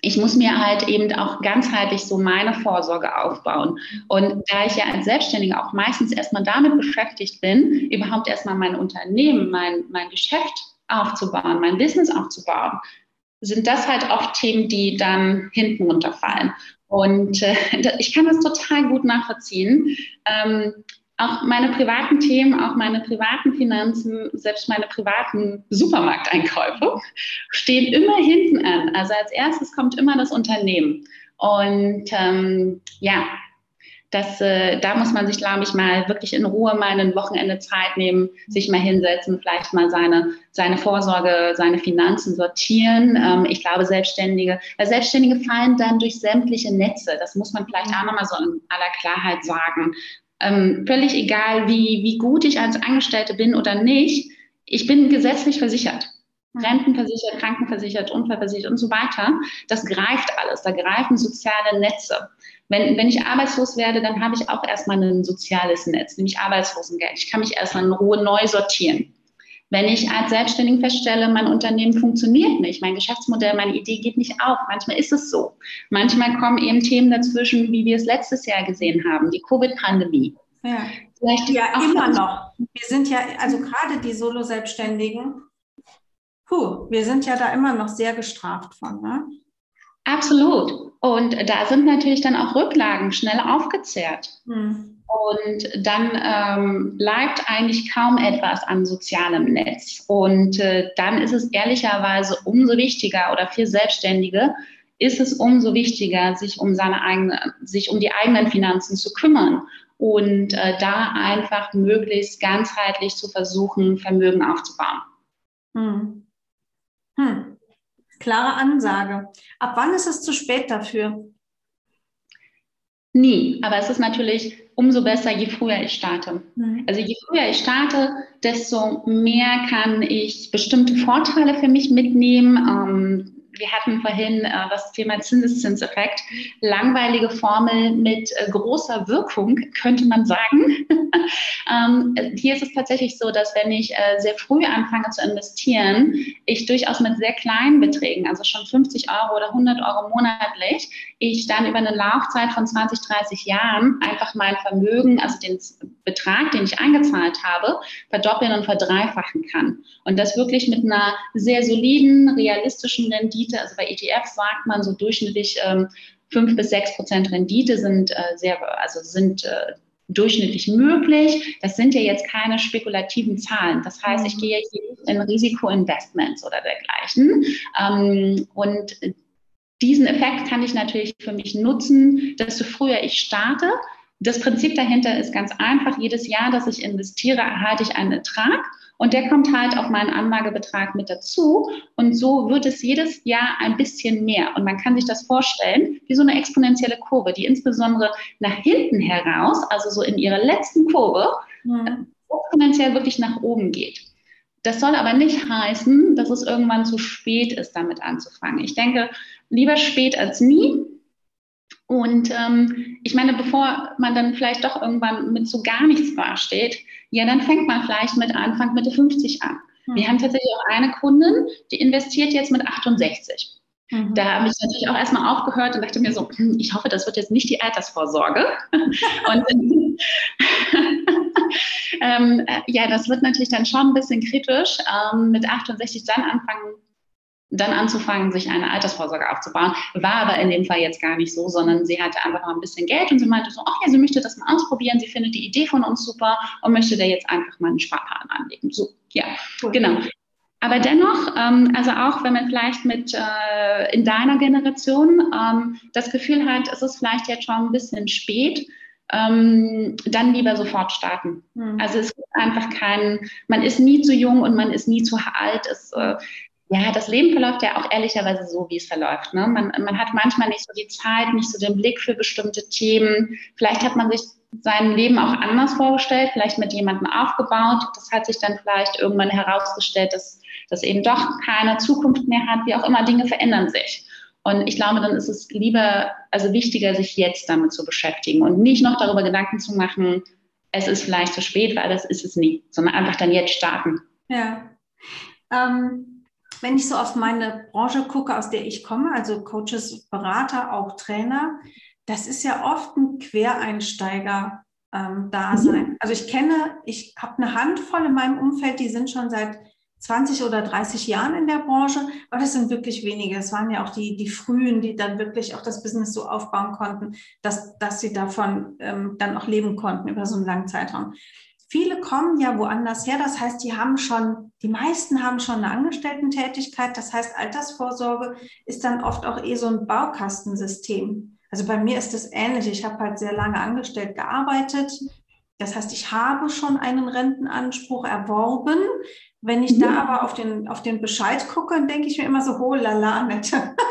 ich muss mir halt eben auch ganzheitlich so meine Vorsorge aufbauen. Und da ich ja als Selbstständige auch meistens erstmal damit beschäftigt bin, überhaupt erstmal mein Unternehmen, mein, mein Geschäft aufzubauen, mein Business aufzubauen, sind das halt auch Themen, die dann hinten runterfallen. Und äh, (laughs) ich kann das total gut nachvollziehen. Ähm, auch meine privaten Themen, auch meine privaten Finanzen, selbst meine privaten Supermarkteinkäufe stehen immer hinten an. Also als erstes kommt immer das Unternehmen. Und ähm, ja, das, äh, da muss man sich, glaube ich, mal wirklich in Ruhe mal ein Wochenende Zeit nehmen, sich mal hinsetzen, vielleicht mal seine, seine Vorsorge, seine Finanzen sortieren. Ähm, ich glaube, Selbstständige, weil Selbstständige fallen dann durch sämtliche Netze. Das muss man vielleicht auch nochmal so in aller Klarheit sagen. Ähm, völlig egal, wie, wie gut ich als Angestellte bin oder nicht, ich bin gesetzlich versichert. Rentenversichert, krankenversichert, unfallversichert und so weiter. Das greift alles. Da greifen soziale Netze. Wenn, wenn ich arbeitslos werde, dann habe ich auch erstmal ein soziales Netz, nämlich Arbeitslosengeld. Ich kann mich erstmal in Ruhe neu sortieren. Wenn ich als Selbstständigen feststelle, mein Unternehmen funktioniert nicht, mein Geschäftsmodell, meine Idee geht nicht auf, manchmal ist es so. Manchmal kommen eben Themen dazwischen, wie wir es letztes Jahr gesehen haben, die Covid-Pandemie.
Ja, Vielleicht ja immer noch. Wir sind ja, also gerade die Solo-Selbstständigen, puh, wir sind ja da immer noch sehr gestraft von, ne?
Absolut. Und da sind natürlich dann auch Rücklagen schnell aufgezehrt. Hm. Und dann ähm, bleibt eigentlich kaum etwas an sozialem Netz. Und äh, dann ist es ehrlicherweise umso wichtiger oder für Selbstständige ist es umso wichtiger, sich um seine eigene, sich um die eigenen Finanzen zu kümmern und äh, da einfach möglichst ganzheitlich zu versuchen, Vermögen aufzubauen. Hm.
Hm. Klare Ansage. Ab wann ist es zu spät dafür?
Nie, aber es ist natürlich umso besser, je früher ich starte. Mhm. Also je früher ich starte, desto mehr kann ich bestimmte Vorteile für mich mitnehmen. Ähm, wir hatten vorhin äh, das Thema Zinseszinseffekt. Langweilige Formel mit äh, großer Wirkung, könnte man sagen. (laughs) ähm, hier ist es tatsächlich so, dass wenn ich äh, sehr früh anfange zu investieren, ich durchaus mit sehr kleinen Beträgen, also schon 50 Euro oder 100 Euro monatlich, ich dann über eine Laufzeit von 20, 30 Jahren einfach mein Vermögen, also den Betrag, den ich eingezahlt habe, verdoppeln und verdreifachen kann. Und das wirklich mit einer sehr soliden, realistischen Rendite. Also bei ETFs sagt man so durchschnittlich ähm, 5 bis 6 Prozent Rendite sind äh, sehr, also sind äh, durchschnittlich möglich. Das sind ja jetzt keine spekulativen Zahlen. Das heißt, ich mhm. gehe hier in Risikoinvestments oder dergleichen. Ähm, und diesen Effekt kann ich natürlich für mich nutzen, desto früher ich starte. Das Prinzip dahinter ist ganz einfach. Jedes Jahr, dass ich investiere, erhalte ich einen Ertrag und der kommt halt auf meinen Anlagebetrag mit dazu. Und so wird es jedes Jahr ein bisschen mehr. Und man kann sich das vorstellen wie so eine exponentielle Kurve, die insbesondere nach hinten heraus, also so in ihrer letzten Kurve, mhm. exponentiell wirklich nach oben geht. Das soll aber nicht heißen, dass es irgendwann zu spät ist, damit anzufangen. Ich denke, lieber spät als nie. Und ähm, ich meine, bevor man dann vielleicht doch irgendwann mit so gar nichts dasteht, ja, dann fängt man vielleicht mit Anfang Mitte 50 an. Mhm. Wir haben tatsächlich auch eine Kundin, die investiert jetzt mit 68. Mhm. Da habe ich natürlich auch erstmal aufgehört und dachte mir so, hm, ich hoffe, das wird jetzt nicht die Altersvorsorge. (laughs) und (laughs) ähm, äh, ja, das wird natürlich dann schon ein bisschen kritisch, ähm, mit 68 dann anfangen dann anzufangen, sich eine Altersvorsorge aufzubauen. War aber in dem Fall jetzt gar nicht so, sondern sie hatte einfach mal ein bisschen Geld und sie meinte so, ach ja, sie möchte das mal ausprobieren, sie findet die Idee von uns super und möchte da jetzt einfach mal einen Sparplan anlegen. So, ja, cool. genau. Aber dennoch, ähm, also auch wenn man vielleicht mit äh, in deiner Generation ähm, das Gefühl hat, es ist vielleicht jetzt schon ein bisschen spät, ähm, dann lieber sofort starten. Mhm. Also es ist einfach kein, man ist nie zu jung und man ist nie zu alt. Es, äh, ja, das Leben verläuft ja auch ehrlicherweise so, wie es verläuft. Ne? Man, man hat manchmal nicht so die Zeit, nicht so den Blick für bestimmte Themen. Vielleicht hat man sich sein Leben auch anders vorgestellt, vielleicht mit jemandem aufgebaut. Das hat sich dann vielleicht irgendwann herausgestellt, dass das eben doch keine Zukunft mehr hat. Wie auch immer, Dinge verändern sich. Und ich glaube, dann ist es lieber, also wichtiger, sich jetzt damit zu beschäftigen und nicht noch darüber Gedanken zu machen, es ist vielleicht zu spät, weil das ist es nie, sondern einfach dann jetzt starten.
Ja. Ähm wenn ich so auf meine Branche gucke, aus der ich komme, also Coaches, Berater, auch Trainer, das ist ja oft ein Quereinsteiger. Ähm, Dasein. Mhm. Also ich kenne, ich habe eine Handvoll in meinem Umfeld, die sind schon seit 20 oder 30 Jahren in der Branche, aber das sind wirklich wenige. Es waren ja auch die, die Frühen, die dann wirklich auch das Business so aufbauen konnten, dass, dass sie davon ähm, dann auch leben konnten über so einen langen Zeitraum. Viele kommen ja woanders her. Das heißt, die haben schon, die meisten haben schon eine Angestellten-Tätigkeit. Das heißt, Altersvorsorge ist dann oft auch eh so ein Baukastensystem. Also bei mir ist das ähnlich. Ich habe halt sehr lange angestellt gearbeitet. Das heißt, ich habe schon einen Rentenanspruch erworben. Wenn ich da mhm. aber auf den, auf den Bescheid gucke, dann denke ich mir immer so, oh lala, Nette. (laughs)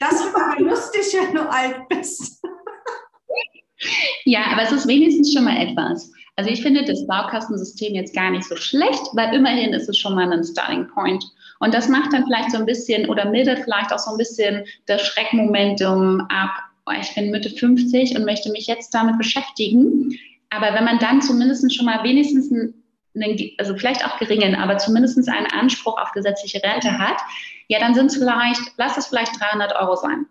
Das wird aber lustig, wenn du alt bist.
Ja, aber es ist wenigstens schon mal etwas. Also ich finde das Baukastensystem jetzt gar nicht so schlecht, weil immerhin ist es schon mal ein Starting Point. Und das macht dann vielleicht so ein bisschen oder mildert vielleicht auch so ein bisschen das Schreckmomentum ab. Oh, ich bin Mitte 50 und möchte mich jetzt damit beschäftigen. Aber wenn man dann zumindest schon mal wenigstens einen, also vielleicht auch geringen, aber zumindest einen Anspruch auf gesetzliche Rente hat, ja, dann sind es vielleicht, lass es vielleicht 300 Euro sein.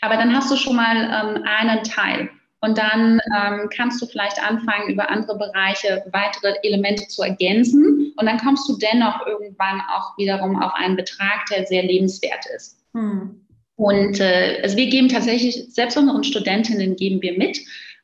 Aber dann hast du schon mal ähm, einen Teil. Und dann ähm, kannst du vielleicht anfangen, über andere Bereiche weitere Elemente zu ergänzen. Und dann kommst du dennoch irgendwann auch wiederum auf einen Betrag, der sehr lebenswert ist. Hm. Und äh, also wir geben tatsächlich, selbst unseren Studentinnen geben wir mit,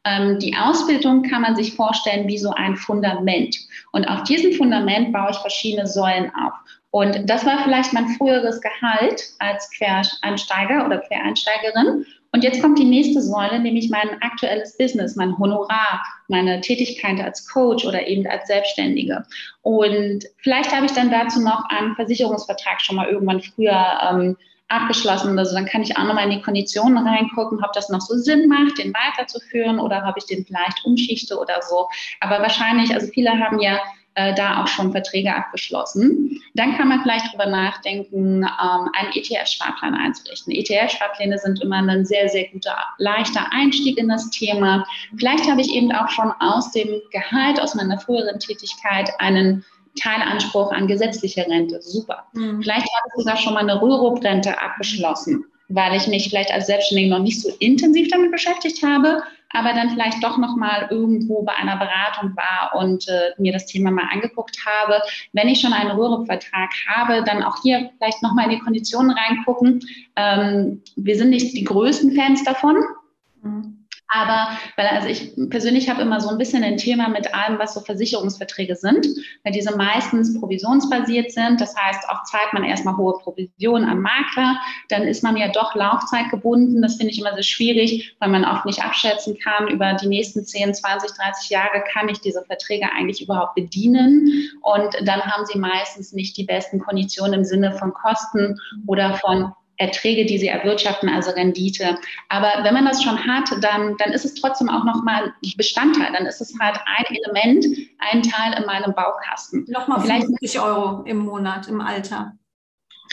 ähm, die Ausbildung kann man sich vorstellen wie so ein Fundament. Und auf diesem Fundament baue ich verschiedene Säulen auf. Und das war vielleicht mein früheres Gehalt als Quereinsteiger oder Quereinsteigerin. Und jetzt kommt die nächste Säule, nämlich mein aktuelles Business, mein Honorar, meine Tätigkeit als Coach oder eben als Selbstständige. Und vielleicht habe ich dann dazu noch einen Versicherungsvertrag schon mal irgendwann früher ähm, abgeschlossen. Also dann kann ich auch nochmal in die Konditionen reingucken, ob das noch so Sinn macht, den weiterzuführen oder ob ich den vielleicht umschichte oder so. Aber wahrscheinlich, also viele haben ja äh, da auch schon Verträge abgeschlossen. Dann kann man vielleicht darüber nachdenken, ähm, einen ETF-Sparplan einzurichten. ETF-Sparpläne sind immer ein sehr, sehr guter, leichter Einstieg in das Thema. Vielleicht habe ich eben auch schon aus dem Gehalt, aus meiner früheren Tätigkeit einen Teilanspruch an gesetzliche Rente. Super. Mhm. Vielleicht habe ich sogar schon mal eine Rürup-Rente abgeschlossen, weil ich mich vielleicht als Selbstständige noch nicht so intensiv damit beschäftigt habe, aber dann vielleicht doch noch mal irgendwo bei einer Beratung war und äh, mir das Thema mal angeguckt habe. Wenn ich schon einen Rürup-Vertrag habe, dann auch hier vielleicht noch mal in die Konditionen reingucken. Ähm, wir sind nicht die größten Fans davon. Mhm. Aber weil also ich persönlich habe immer so ein bisschen ein Thema mit allem, was so Versicherungsverträge sind, weil diese meistens provisionsbasiert sind. Das heißt, auch zahlt man erstmal hohe Provisionen am Makler, dann ist man ja doch laufzeitgebunden. Das finde ich immer sehr schwierig, weil man auch nicht abschätzen kann, über die nächsten 10, 20, 30 Jahre kann ich diese Verträge eigentlich überhaupt bedienen. Und dann haben sie meistens nicht die besten Konditionen im Sinne von Kosten oder von Erträge, die sie erwirtschaften, also Rendite. Aber wenn man das schon hat, dann, dann ist es trotzdem auch nochmal Bestandteil. Dann ist es halt ein Element, ein Teil in meinem Baukasten.
Nochmal 50 Euro im Monat im Alter.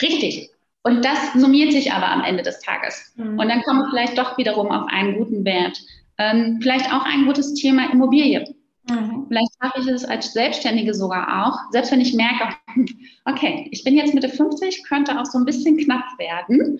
Richtig. Und das summiert sich aber am Ende des Tages. Mhm. Und dann kommen wir vielleicht doch wiederum auf einen guten Wert. Ähm, vielleicht auch ein gutes Thema Immobilie. Mhm. Vielleicht mache ich es als Selbstständige sogar auch, selbst wenn ich merke, (laughs) okay, ich bin jetzt Mitte 50, könnte auch so ein bisschen knapp werden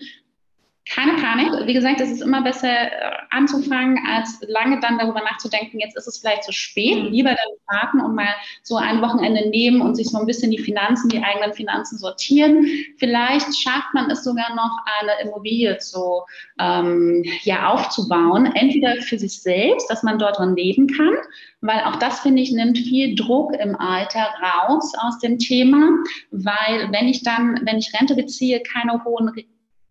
keine Panik. Wie gesagt, es ist immer besser äh, anzufangen, als lange dann darüber nachzudenken, jetzt ist es vielleicht zu spät. Mhm. Lieber dann warten und mal so ein Wochenende nehmen und sich so ein bisschen die Finanzen, die eigenen Finanzen sortieren. Vielleicht schafft man es sogar noch, eine Immobilie zu, ähm, ja, aufzubauen. Entweder für sich selbst, dass man dort drin leben kann, weil auch das, finde ich, nimmt viel Druck im Alter raus aus dem Thema, weil wenn ich dann, wenn ich Rente beziehe, keine hohen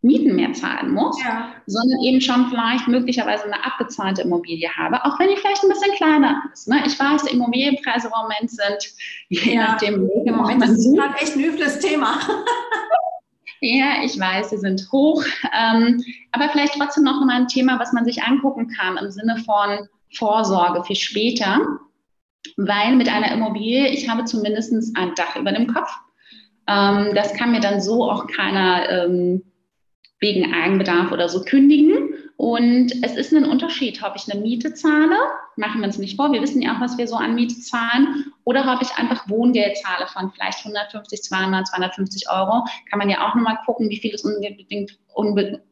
Mieten mehr zahlen muss, ja. sondern eben schon vielleicht möglicherweise eine abbezahlte Immobilie habe, auch wenn die vielleicht ein bisschen kleiner ist. Ne? Ich weiß, Immobilienpreise im Moment sind, je ja. nachdem,
im Moment ist es gerade echt ein übles Thema. (laughs)
ja, ich weiß, sie sind hoch, ähm, aber vielleicht trotzdem noch mal ein Thema, was man sich angucken kann im Sinne von Vorsorge für später, weil mit einer Immobilie, ich habe zumindest ein Dach über dem Kopf. Ähm, das kann mir dann so auch keiner ähm, wegen Eigenbedarf oder so kündigen. Und es ist ein Unterschied, ob ich eine Miete zahle, machen wir uns nicht vor, wir wissen ja auch, was wir so an Miete zahlen, oder ob ich einfach Wohngeld zahle von vielleicht 150, 200, 250 Euro. Kann man ja auch nochmal gucken, wie viel es unbedingt unbe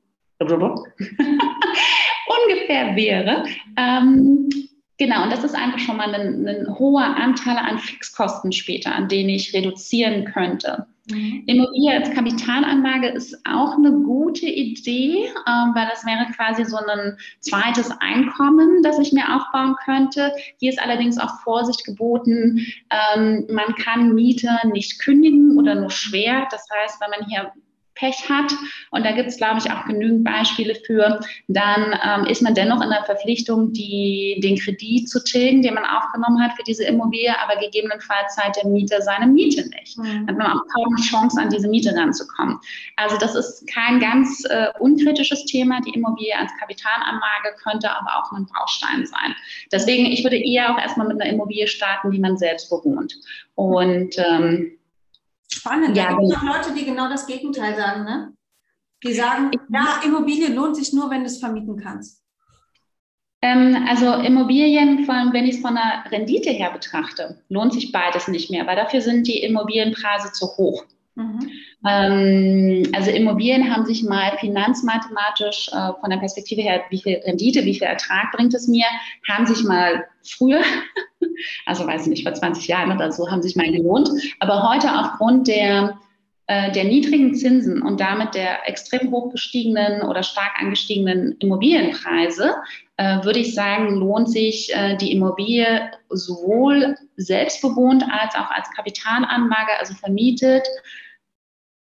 (laughs) ungefähr wäre. Ähm, Genau, und das ist einfach schon mal ein, ein, hoher Anteil an Fixkosten später, an denen ich reduzieren könnte. Mhm. Immobilie als Kapitalanlage ist auch eine gute Idee, ähm, weil das wäre quasi so ein zweites Einkommen, das ich mir aufbauen könnte. Hier ist allerdings auch Vorsicht geboten. Ähm, man kann Miete nicht kündigen oder nur schwer. Das heißt, wenn man hier Pech hat, und da gibt es, glaube ich, auch genügend Beispiele für, dann ähm, ist man dennoch in der Verpflichtung, die, den Kredit zu tilgen, den man aufgenommen hat für diese Immobilie, aber gegebenenfalls zahlt der Mieter seine Miete nicht. Mhm. Hat man auch kaum eine Chance, an diese Miete ranzukommen. Also das ist kein ganz äh, unkritisches Thema. Die Immobilie als Kapitalanlage könnte aber auch ein Baustein sein. Deswegen, ich würde eher auch erstmal mit einer Immobilie starten, die man selbst bewohnt. Und ähm,
Spannend. Ja, da gibt es auch Leute, die genau das Gegenteil sagen, ne? Die sagen, ja, Immobilie lohnt sich nur, wenn du es vermieten kannst.
Ähm, also Immobilien, vor allem wenn ich es von der Rendite her betrachte, lohnt sich beides nicht mehr, weil dafür sind die Immobilienpreise zu hoch. Mhm. Ähm, also Immobilien haben sich mal finanzmathematisch äh, von der Perspektive her, wie viel Rendite, wie viel Ertrag bringt es mir, haben sich mal früher, also weiß ich nicht, vor 20 Jahren oder so, haben sich mal gelohnt. Aber heute aufgrund der äh, der niedrigen Zinsen und damit der extrem hoch gestiegenen oder stark angestiegenen Immobilienpreise, äh, würde ich sagen, lohnt sich äh, die Immobilie sowohl selbstbewohnt als auch als Kapitalanlage, also vermietet,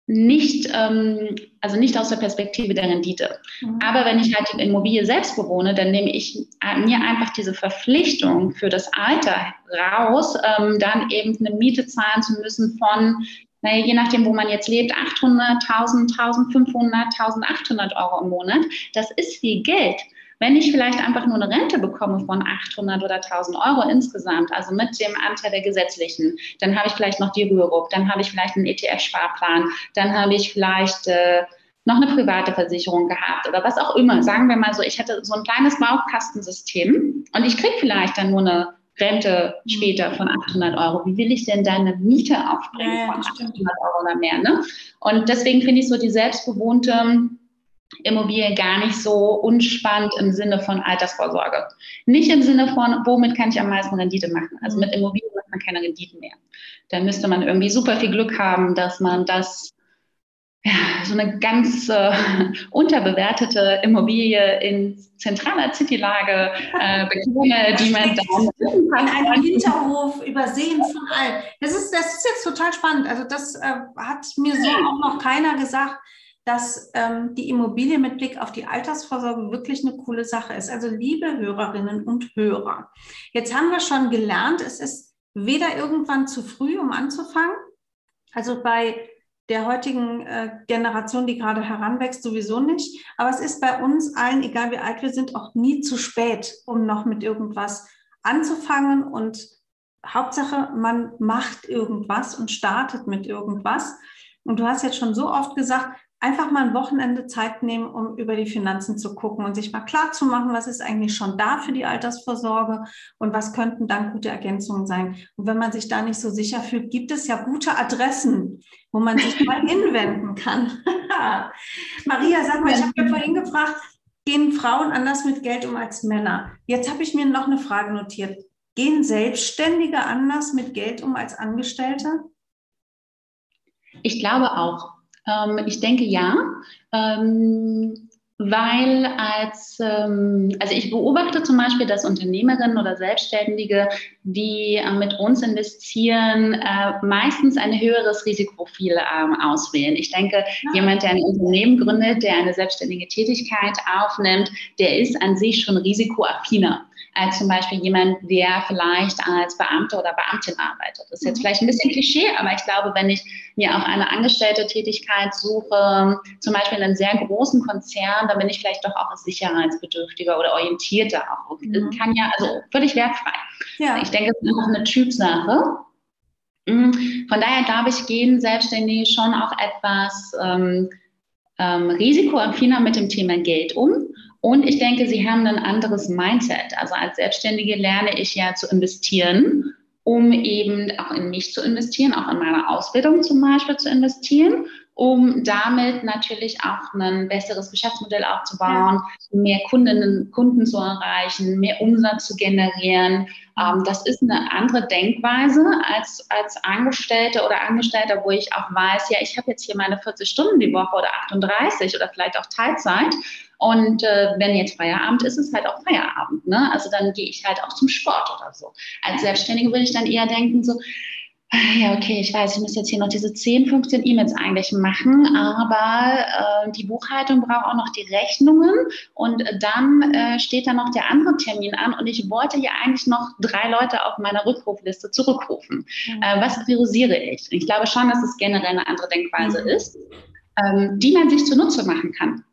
nicht, ähm, also nicht aus der Perspektive der Rendite. Mhm. Aber wenn ich halt die Immobilie selbst bewohne, dann nehme ich mir einfach diese Verpflichtung für das Alter raus, ähm, dann eben eine Miete zahlen zu müssen von naja, je nachdem, wo man jetzt lebt, 800, 1000, 1500, 1800 Euro im Monat. Das ist viel Geld. Wenn ich vielleicht einfach nur eine Rente bekomme von 800 oder 1000 Euro insgesamt, also mit dem Anteil der gesetzlichen, dann habe ich vielleicht noch die Rürup, dann habe ich vielleicht einen ETF-Sparplan, dann habe ich vielleicht äh, noch eine private Versicherung gehabt oder was auch immer. Sagen wir mal so, ich hätte so ein kleines Baukastensystem und ich kriege vielleicht dann nur eine Rente später von 800 Euro. Wie will ich denn deine Miete aufbringen ja, von 800 Euro oder mehr? Ne? Und deswegen finde ich so die selbstbewohnte Immobilie gar nicht so unspannend im Sinne von Altersvorsorge. Nicht im Sinne von, womit kann ich am meisten Rendite machen? Also mit Immobilien macht man keine Rendite mehr. Dann müsste man irgendwie super viel Glück haben, dass man das ja, so eine ganz äh, unterbewertete Immobilie in zentraler Citylage äh, bekomme, die man dann
in (laughs) einem Hinterhof übersehen von allen. Das ist, das ist jetzt total spannend. Also das äh, hat mir so auch noch keiner gesagt, dass ähm, die Immobilie mit Blick auf die Altersvorsorge wirklich eine coole Sache ist. Also liebe Hörerinnen und Hörer, jetzt haben wir schon gelernt, es ist weder irgendwann zu früh, um anzufangen. Also bei der heutigen äh, Generation, die gerade heranwächst, sowieso nicht. Aber es ist bei uns allen, egal wie alt wir sind, auch nie zu spät, um noch mit irgendwas anzufangen. Und Hauptsache, man macht irgendwas und startet mit irgendwas. Und du hast jetzt schon so oft gesagt, einfach mal ein Wochenende Zeit nehmen, um über die Finanzen zu gucken und sich mal klar zu machen, was ist eigentlich schon da für die Altersvorsorge und was könnten dann gute Ergänzungen sein. Und wenn man sich da nicht so sicher fühlt, gibt es ja gute Adressen, wo man sich mal (laughs) hinwenden kann. (laughs) Maria, sag mal, ich habe ja vorhin gefragt, gehen Frauen anders mit Geld um als Männer? Jetzt habe ich mir noch eine Frage notiert. Gehen Selbstständige anders mit Geld um als Angestellte?
Ich glaube auch. Ähm, ich denke ja. Ähm, weil als, ähm, also ich beobachte zum Beispiel, dass Unternehmerinnen oder Selbstständige, die äh, mit uns investieren, äh, meistens ein höheres Risikoprofil ähm, auswählen. Ich denke, ja. jemand, der ein Unternehmen gründet, der eine selbstständige Tätigkeit aufnimmt, der ist an sich schon risikoaffiner als zum Beispiel jemand, der vielleicht als Beamter oder Beamtin arbeitet. Das ist jetzt mhm. vielleicht ein bisschen Klischee, aber ich glaube, wenn ich mir auch eine angestellte Tätigkeit suche, zum Beispiel in einem sehr großen Konzern, dann bin ich vielleicht doch auch sicherheitsbedürftiger oder orientierter auch. Mhm. Kann ja, also völlig wertfrei. Ja. Ich denke, es ist auch eine Typsache. Mhm. Von daher glaube ich, gehen Selbstständige schon auch etwas ähm, ähm, risikoaffiner mit dem Thema Geld um. Und ich denke, sie haben ein anderes Mindset. Also als Selbstständige lerne ich ja zu investieren, um eben auch in mich zu investieren, auch in meine Ausbildung zum Beispiel zu investieren, um damit natürlich auch ein besseres Geschäftsmodell aufzubauen, mehr Kundinnen, Kunden zu erreichen, mehr Umsatz zu generieren. Ähm, das ist eine andere Denkweise als, als Angestellte oder Angestellter, wo ich auch weiß, ja, ich habe jetzt hier meine 40 Stunden die Woche oder 38 oder vielleicht auch Teilzeit und äh, wenn jetzt Feierabend ist, ist halt auch Feierabend. Ne? Also dann gehe ich halt auch zum Sport oder so. Als Selbstständige würde ich dann eher denken, so, ja, okay, ich weiß, ich muss jetzt hier noch diese 10, 15 E-Mails eigentlich machen, aber äh, die Buchhaltung braucht auch noch die Rechnungen und dann äh, steht da noch der andere Termin an und ich wollte ja eigentlich noch drei Leute auf meiner Rückrufliste zurückrufen. Mhm. Äh, was priorisiere ich? Ich glaube schon, dass es generell eine andere Denkweise mhm. ist, ähm, die man sich zunutze machen kann.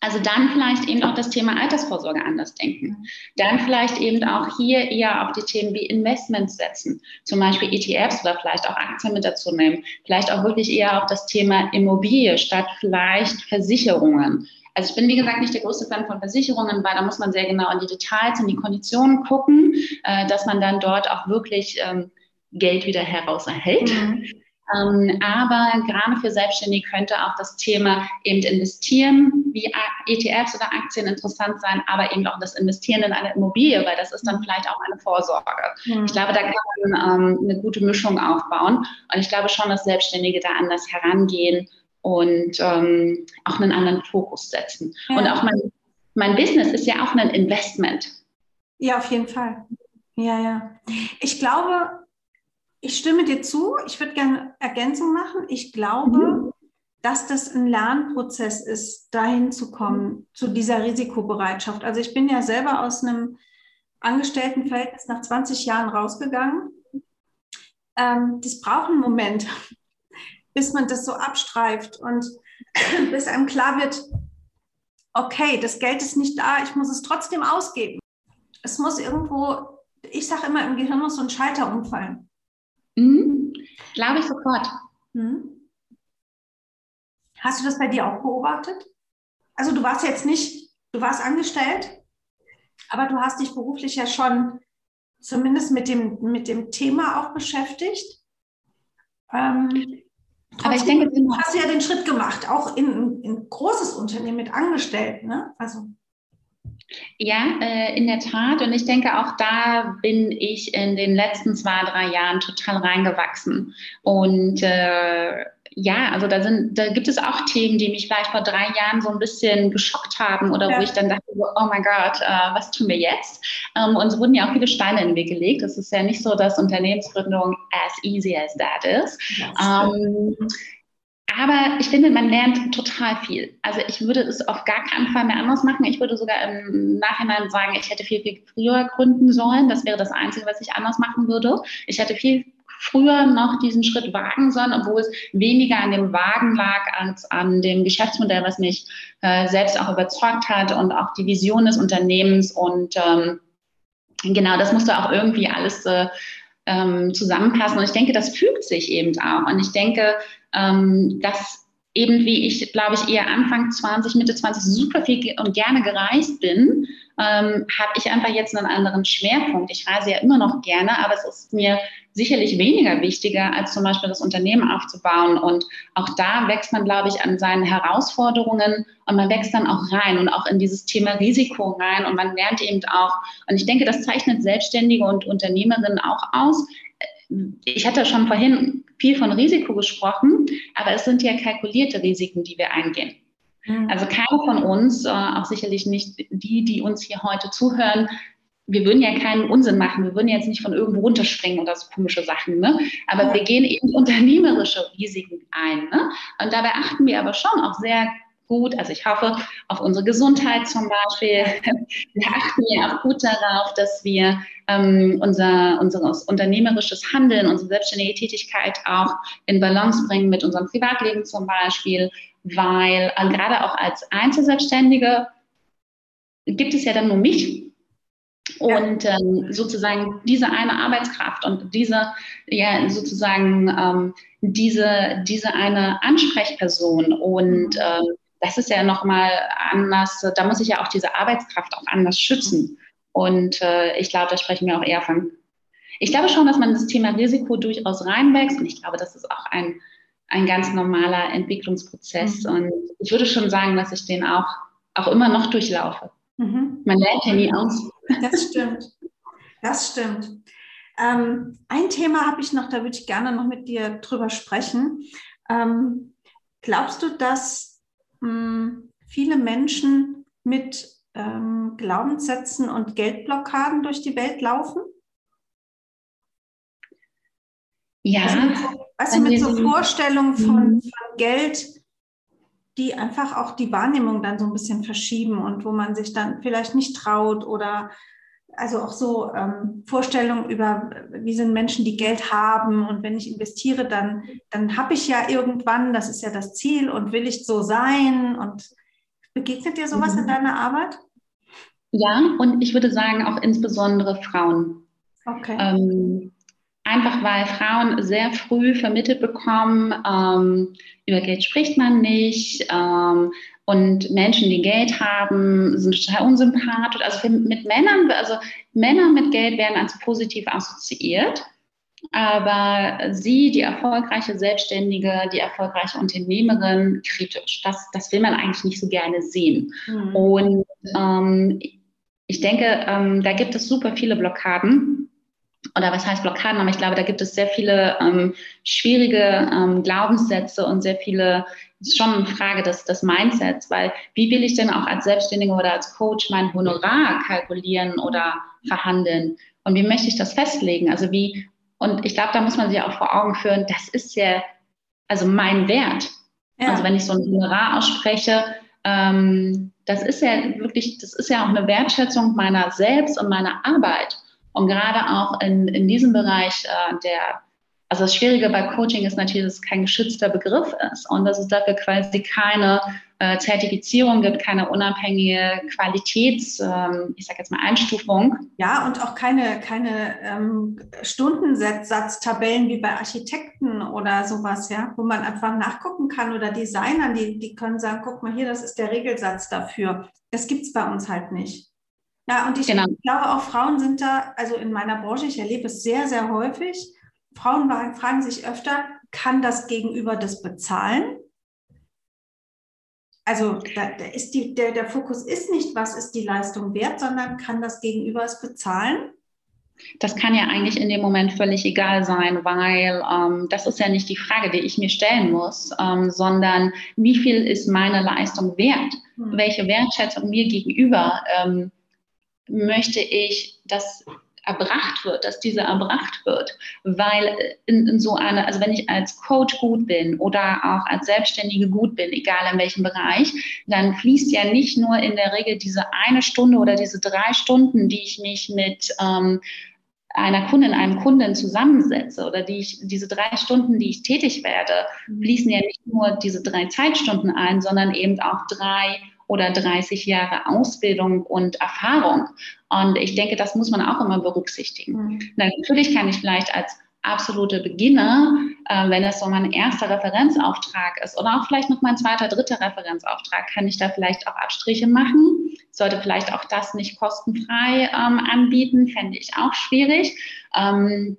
Also dann vielleicht eben auch das Thema Altersvorsorge anders denken. Dann vielleicht eben auch hier eher auf die Themen wie Investments setzen, zum Beispiel ETFs oder vielleicht auch Aktien mit dazu nehmen. Vielleicht auch wirklich eher auf das Thema Immobilie statt vielleicht Versicherungen. Also ich bin, wie gesagt, nicht der größte Fan von Versicherungen, weil da muss man sehr genau in die Details, in die Konditionen gucken, äh, dass man dann dort auch wirklich ähm, Geld wieder heraus erhält. Mhm. Ähm, aber gerade für Selbstständige könnte auch das Thema eben investieren, wie ETFs oder Aktien interessant sein, aber eben auch das Investieren in eine Immobilie, weil das ist dann vielleicht auch eine Vorsorge. Mhm. Ich glaube, da kann man ähm, eine gute Mischung aufbauen. Und ich glaube schon, dass Selbstständige da anders herangehen und ähm, auch einen anderen Fokus setzen. Ja. Und auch mein, mein Business ist ja auch ein Investment.
Ja, auf jeden Fall. Ja, ja. Ich glaube, ich stimme dir zu. Ich würde gerne Ergänzung machen. Ich glaube, mhm. dass das ein Lernprozess ist, dahin zu kommen, zu dieser Risikobereitschaft. Also ich bin ja selber aus einem Angestelltenverhältnis nach 20 Jahren rausgegangen. Ähm, das braucht einen Moment, (laughs) bis man das so abstreift und (clears throat) bis einem klar wird, okay, das Geld ist nicht da, ich muss es trotzdem ausgeben. Es muss irgendwo, ich sage immer, im Gehirn muss so ein Schalter umfallen.
Mhm. Glaube ich sofort. Mhm.
Hast du das bei dir auch beobachtet? Also du warst jetzt nicht, du warst angestellt, aber du hast dich beruflich ja schon zumindest mit dem, mit dem Thema auch beschäftigt. Ähm, aber ich denke, du hast ja den Schritt gemacht, auch in, ein großes Unternehmen mit Angestellten. Ne? Also
ja, äh, in der Tat. Und ich denke, auch da bin ich in den letzten zwei, drei Jahren total reingewachsen. Und äh, ja, also da sind, da gibt es auch Themen, die mich vielleicht vor drei Jahren so ein bisschen geschockt haben oder ja. wo ich dann dachte, oh mein Gott, äh, was tun wir jetzt? Ähm, und es wurden ja auch viele Steine in den Weg gelegt. Es ist ja nicht so, dass Unternehmensgründung as easy as that is. Ähm, aber ich finde, man lernt total viel. Also ich würde es auf gar keinen Fall mehr anders machen. Ich würde sogar im Nachhinein sagen, ich hätte viel, viel früher gründen sollen. Das wäre das Einzige, was ich anders machen würde. Ich hätte viel früher noch diesen Schritt wagen sollen, obwohl es weniger an dem Wagen lag als an dem Geschäftsmodell, was mich äh, selbst auch überzeugt hat und auch die Vision des Unternehmens. Und ähm, genau, das musste auch irgendwie alles äh, ähm, zusammenpassen. Und ich denke, das fügt sich eben auch. Und ich denke, ähm, dass eben wie ich, glaube ich, eher Anfang 20, Mitte 20 super viel und gerne gereist bin, ähm, habe ich einfach jetzt einen anderen Schwerpunkt. Ich reise ja immer noch gerne, aber es ist mir sicherlich weniger wichtiger, als zum Beispiel das Unternehmen aufzubauen. Und auch da wächst man, glaube ich, an seinen Herausforderungen und man wächst dann auch rein und auch in dieses Thema Risiko rein und man lernt eben auch, und ich denke, das zeichnet Selbstständige und Unternehmerinnen auch aus. Ich hatte schon vorhin viel von Risiko gesprochen, aber es sind ja kalkulierte Risiken, die wir eingehen. Mhm. Also keiner von uns, äh, auch sicherlich nicht die, die uns hier heute zuhören, wir würden ja keinen Unsinn machen, wir würden jetzt nicht von irgendwo runterspringen oder so komische Sachen, ne? aber wir gehen eben unternehmerische Risiken ein. Ne? Und dabei achten wir aber schon auch sehr gut, also ich hoffe auf unsere Gesundheit zum Beispiel. (laughs) Wir achten ja auch gut darauf, dass wir ähm, unser, unser unternehmerisches Handeln, unsere selbstständige Tätigkeit auch in Balance bringen mit unserem Privatleben zum Beispiel, weil äh, gerade auch als Einzelselbstständige gibt es ja dann nur mich. Und ähm, sozusagen diese eine Arbeitskraft und diese, ja, sozusagen ähm, diese, diese eine Ansprechperson und mhm. ähm, das ist ja nochmal anders, da muss ich ja auch diese Arbeitskraft auch anders schützen. Und äh, ich glaube, da sprechen wir auch eher von. Ich glaube schon, dass man das Thema Risiko durchaus reinwächst und ich glaube, das ist auch ein, ein ganz normaler Entwicklungsprozess. Mhm. Und ich würde schon sagen, dass ich den auch, auch immer noch durchlaufe. Mhm. Man lernt ja nie aus.
Das stimmt. Das stimmt. Ähm, ein Thema habe ich noch, da würde ich gerne noch mit dir drüber sprechen. Ähm, glaubst du, dass hm, viele Menschen mit ähm, Glaubenssätzen und Geldblockaden durch die Welt laufen? Ja. Also mit so, weißt du, mit so Vorstellungen von, mhm. von Geld, die einfach auch die Wahrnehmung dann so ein bisschen verschieben und wo man sich dann vielleicht nicht traut oder also auch so ähm, Vorstellungen über, wie sind Menschen, die Geld haben und wenn ich investiere, dann, dann habe ich ja irgendwann, das ist ja das Ziel und will ich so sein und begegnet dir sowas mhm. in deiner Arbeit?
Ja, und ich würde sagen auch insbesondere Frauen. Okay. Ähm, einfach weil Frauen sehr früh vermittelt bekommen, ähm, über Geld spricht man nicht, ähm, und Menschen, die Geld haben, sind total unsympathisch. Also mit Männern, also Männer mit Geld werden als positiv assoziiert. aber sie, die erfolgreiche Selbstständige, die erfolgreiche Unternehmerin, kritisch. Das, das will man eigentlich nicht so gerne sehen. Mhm. Und ähm, ich denke, ähm, da gibt es super viele Blockaden. Oder was heißt Blockaden? Aber ich glaube, da gibt es sehr viele ähm, schwierige ähm, Glaubenssätze und sehr viele, ist schon eine Frage des, des Mindsets, weil wie will ich denn auch als Selbstständige oder als Coach mein Honorar kalkulieren oder verhandeln? Und wie möchte ich das festlegen? Also wie, und ich glaube, da muss man sich auch vor Augen führen, das ist ja also mein Wert. Ja. Also wenn ich so ein Honorar ausspreche, ähm, das ist ja wirklich, das ist ja auch eine Wertschätzung meiner selbst und meiner Arbeit. Und gerade auch in, in diesem Bereich äh, der also das Schwierige bei Coaching ist natürlich, dass es kein geschützter Begriff ist und dass es dafür quasi keine äh, Zertifizierung gibt, keine unabhängige Qualitäts, ähm, ich sage jetzt mal Einstufung.
Ja, und auch keine, keine ähm, Stundensatztabellen wie bei Architekten oder sowas, ja, wo man einfach nachgucken kann oder Designern, die, die können sagen, guck mal hier, das ist der Regelsatz dafür. Das gibt es bei uns halt nicht. Ja, und ich genau. glaube auch Frauen sind da, also in meiner Branche, ich erlebe es sehr, sehr häufig, Frauen fragen sich öfter, kann das Gegenüber das bezahlen? Also da, da ist die, der, der Fokus ist nicht, was ist die Leistung wert, sondern kann das Gegenüber es bezahlen?
Das kann ja eigentlich in dem Moment völlig egal sein, weil ähm, das ist ja nicht die Frage, die ich mir stellen muss, ähm, sondern wie viel ist meine Leistung wert? Hm. Welche Wertschätzung mir gegenüber ähm, möchte ich, dass erbracht wird, dass diese erbracht wird, weil in, in, so einer, also wenn ich als Coach gut bin oder auch als Selbstständige gut bin, egal in welchem Bereich, dann fließt ja nicht nur in der Regel diese eine Stunde oder diese drei Stunden, die ich mich mit ähm, einer Kundin, einem Kunden zusammensetze oder die ich, diese drei Stunden, die ich tätig werde, mhm. fließen ja nicht nur diese drei Zeitstunden ein, sondern eben auch drei oder 30 Jahre Ausbildung und Erfahrung. Und ich denke, das muss man auch immer berücksichtigen. Mhm. Natürlich kann ich vielleicht als absolute Beginner, äh, wenn es so mein erster Referenzauftrag ist oder auch vielleicht noch mein zweiter, dritter Referenzauftrag, kann ich da vielleicht auch Abstriche machen. Sollte vielleicht auch das nicht kostenfrei ähm, anbieten, fände ich auch schwierig. Ähm,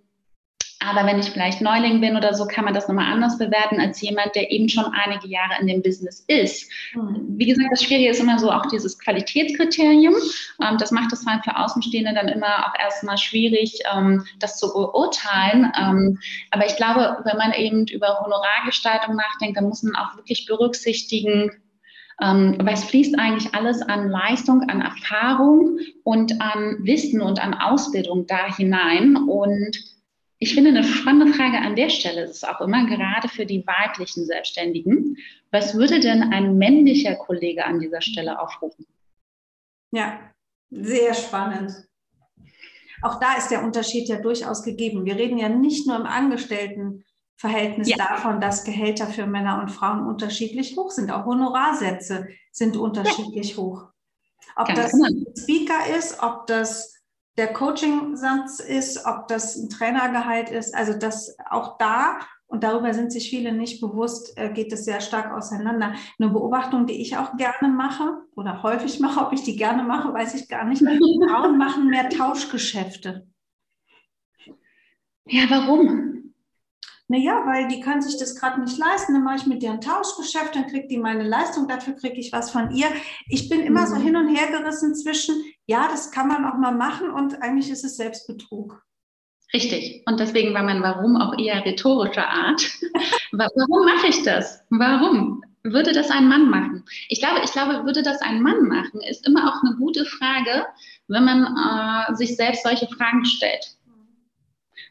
aber wenn ich vielleicht Neuling bin oder so, kann man das nochmal anders bewerten als jemand, der eben schon einige Jahre in dem Business ist. Mhm. Wie gesagt, das Schwierige ist immer so auch dieses Qualitätskriterium. Ähm, das macht es halt für Außenstehende dann immer auch erstmal schwierig, ähm, das zu beurteilen. Ähm, aber ich glaube, wenn man eben über Honorargestaltung nachdenkt, dann muss man auch wirklich berücksichtigen, ähm, weil es fließt eigentlich alles an Leistung, an Erfahrung und an Wissen und an Ausbildung da hinein. Und ich finde eine spannende Frage an der Stelle ist auch immer, gerade für die weiblichen Selbstständigen, was würde denn ein männlicher Kollege an dieser Stelle aufrufen?
Ja, sehr spannend. Auch da ist der Unterschied ja durchaus gegeben. Wir reden ja nicht nur im Angestelltenverhältnis ja. davon, dass Gehälter für Männer und Frauen unterschiedlich hoch sind. Auch Honorarsätze sind unterschiedlich ja. hoch. Ob Ganz das genau. Speaker ist, ob das der Coaching-Satz ist, ob das ein Trainergehalt ist. Also das auch da, und darüber sind sich viele nicht bewusst, äh, geht es sehr stark auseinander. Eine Beobachtung, die ich auch gerne mache oder häufig mache, ob ich die gerne mache, weiß ich gar nicht. Frauen machen mehr Tauschgeschäfte.
Ja, warum?
Naja, weil die können sich das gerade nicht leisten. Dann mache ich mit dir ein Tauschgeschäft, dann kriegt die meine Leistung, dafür kriege ich was von ihr. Ich bin immer mhm. so hin und her gerissen zwischen, ja, das kann man auch mal machen und eigentlich ist es Selbstbetrug.
Richtig. Und deswegen war mein Warum auch eher rhetorischer Art. (laughs) Warum mache ich das? Warum? Würde das ein Mann machen? Ich glaube, ich glaube, würde das ein Mann machen, ist immer auch eine gute Frage, wenn man äh, sich selbst solche Fragen stellt.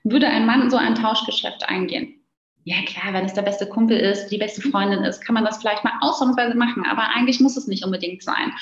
Würde ein Mann so ein Tauschgeschäft eingehen? Ja, klar, wenn es der beste Kumpel ist, die beste Freundin ist, kann man das vielleicht mal ausnahmsweise machen, aber eigentlich muss es nicht unbedingt sein.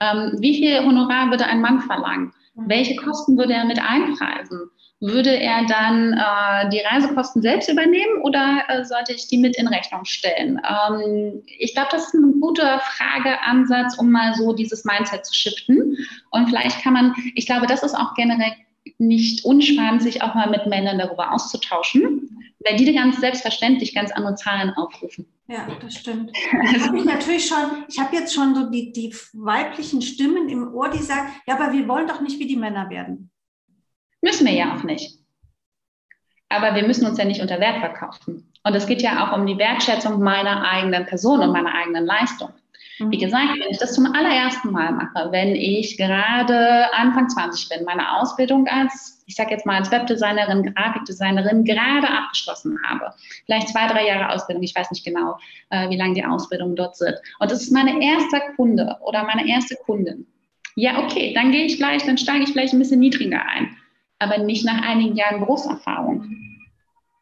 Ähm, wie viel Honorar würde ein Mann verlangen? Mhm. Welche Kosten würde er mit einpreisen? Würde er dann äh, die Reisekosten selbst übernehmen oder äh, sollte ich die mit in Rechnung stellen? Ähm, ich glaube, das ist ein guter Frageansatz, um mal so dieses Mindset zu shiften. Und vielleicht kann man, ich glaube, das ist auch generell nicht unspannend, sich auch mal mit Männern darüber auszutauschen, weil die ganz selbstverständlich ganz andere Zahlen aufrufen.
Ja, das stimmt. Habe (laughs) ich natürlich schon, ich habe jetzt schon so die, die weiblichen Stimmen im Ohr, die sagen, ja, aber wir wollen doch nicht wie die Männer werden.
Müssen wir ja auch nicht. Aber wir müssen uns ja nicht unter Wert verkaufen. Und es geht ja auch um die Wertschätzung meiner eigenen Person und meiner eigenen Leistung. Wie mhm. gesagt, wenn ich das zum allerersten Mal mache, wenn ich gerade Anfang 20 bin, meine Ausbildung als, ich sage jetzt mal als Webdesignerin, Grafikdesignerin gerade abgeschlossen habe, vielleicht zwei, drei Jahre Ausbildung, ich weiß nicht genau, äh, wie lange die Ausbildung dort sind. Und das ist meine erste Kunde oder meine erste Kundin. Ja, okay, dann gehe ich gleich, dann steige ich vielleicht ein bisschen niedriger ein, aber nicht nach einigen Jahren Berufserfahrung.